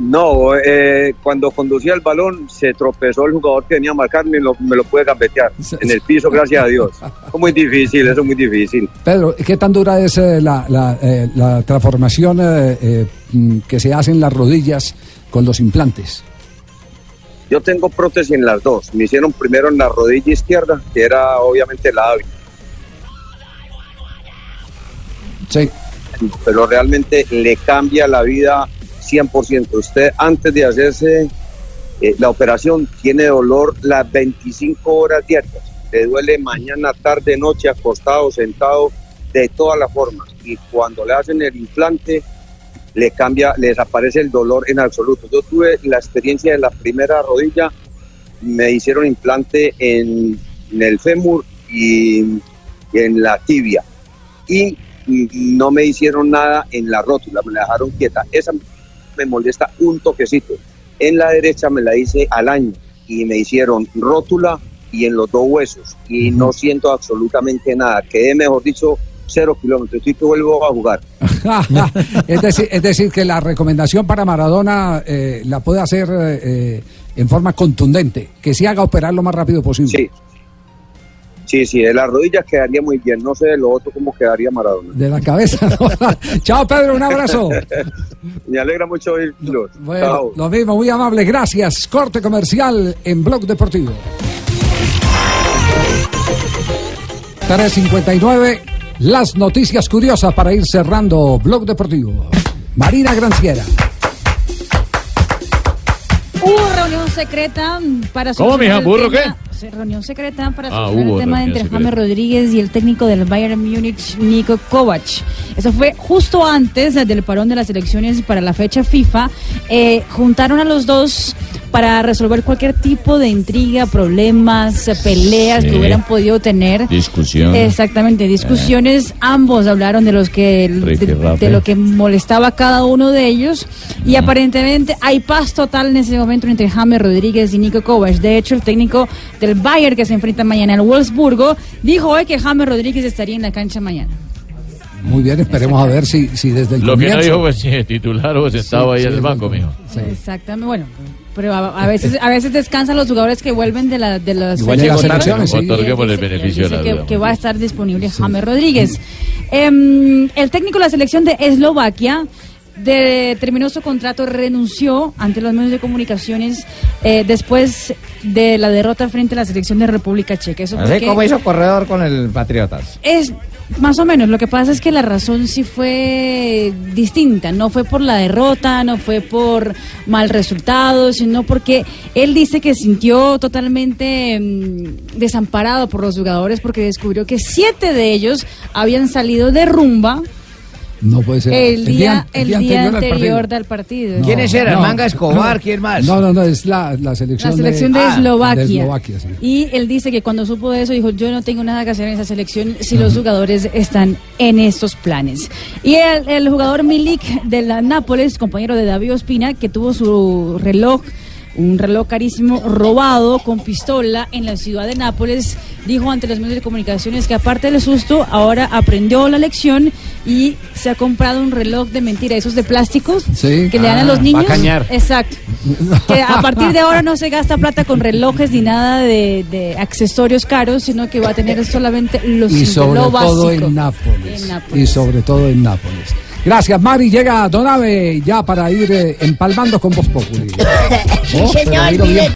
No, eh, cuando conducía el balón se tropezó el jugador que venía a marcarme y lo- me lo pude gambetear en el piso, gracias a Dios. Es muy difícil, eso es muy difícil. Pedro, ¿qué tan dura es eh, la, la, eh, la transformación eh, eh, mm, que se hace en las rodillas con los implantes? Yo tengo prótesis en las dos. Me hicieron primero en la rodilla izquierda, que era obviamente la hábil, Sí. pero realmente le cambia la vida 100%. Usted antes de hacerse eh, la operación tiene dolor las 25 horas diarias. Le duele mañana, tarde, noche, acostado, sentado, de todas las formas. Y cuando le hacen el implante, le cambia, le desaparece el dolor en absoluto. Yo tuve la experiencia de la primera rodilla, me hicieron implante en, en el fémur y, y en la tibia. Y no me hicieron nada en la rótula, me la dejaron quieta. Esa me molesta un toquecito. En la derecha me la hice al año y me hicieron rótula y en los dos huesos y no siento absolutamente nada. Quedé, mejor dicho, cero kilómetros y que vuelvo a jugar. es, decir, es decir, que la recomendación para Maradona eh, la puede hacer eh, en forma contundente, que se haga operar lo más rápido posible. Sí. Sí, sí, de las rodillas quedaría muy bien. No sé de lo otro cómo quedaría Maradona. De la cabeza. ¿no? Chao, Pedro, un abrazo. Me alegra mucho oírlos. Bueno, Chao. lo mismo, muy amable, gracias. Corte comercial en Blog Deportivo. 359, las noticias curiosas para ir cerrando Blog Deportivo. Marina Granciera. Hubo reunión secreta para ¿Cómo, mija? ¿Burro Sí, Reunión secreta para Ah, solucionar el tema entre secreta. James Rodríguez y el técnico del Bayern Múnich, Nico Kovac. Eso fue justo antes del parón de las elecciones para la fecha FIFA. Eh, juntaron a los dos para resolver cualquier tipo de intriga, problemas, eh, peleas Sí. que hubieran podido tener. Discusión. Exactamente, discusiones. Ambos hablaron de los que de, de lo que molestaba a cada uno de ellos y aparentemente hay paz total en ese momento entre James Rodríguez y Nico Kovac. De hecho, el técnico del Bayern que se enfrenta mañana al Wolfsburgo dijo hoy que James Rodríguez estaría en la cancha mañana. Muy bien, esperemos a ver si, si desde el Lo que no comienzo... dijo fue si es titular o si estaba ahí sí, en el sí, banco, mijo. Exactamente, bueno, pero a, a veces a veces descansan los jugadores que vuelven de, la, de las Igual llegó tarde, Sí, él el beneficio de que, que va a estar disponible James Rodríguez. Em, el técnico de la selección de Eslovaquia de- terminó su contrato, renunció ante los medios de comunicaciones eh, después de la derrota frente a la selección de República Checa. Eso Así porque como hizo corredor con el Patriotas. es más o menos, lo que pasa es que la razón sí fue distinta, no fue por la derrota, no fue por mal resultado, sino porque él dice que sintió totalmente mm, desamparado por los jugadores porque descubrió que siete de ellos habían salido de rumba No puede ser. el día, el día al partido. anterior del partido. No, ¿Quiénes eran? no, Manga Escobar, no. ¿quién más? No, no, no, es la, la selección, La selección de, Ah, Eslovaquia. de Eslovaquia, sí. Y él dice que cuando supo de eso dijo, yo no tengo nada que hacer en esa selección si los jugadores están en estos planes. Y el, el jugador Milik de la Nápoles, compañero de David Ospina, que tuvo su reloj un reloj carísimo robado con pistola en la ciudad de Nápoles, dijo ante los medios de comunicaciones que aparte del susto, ahora aprendió la lección y se ha comprado un reloj de mentira, esos de plásticos Sí. que le dan a Ah, los va a niños. cañar. Exacto. Que a partir de ahora no se gasta plata con relojes ni nada de, de accesorios caros, sino que va a tener solamente los y sobre lo todo básico. en Nápoles. En Nápoles. Y sobre todo en Nápoles. Gracias, Mari. Llega Donave ya para ir eh, empalmando con Voz Populi. Sí, Oh, pero señor,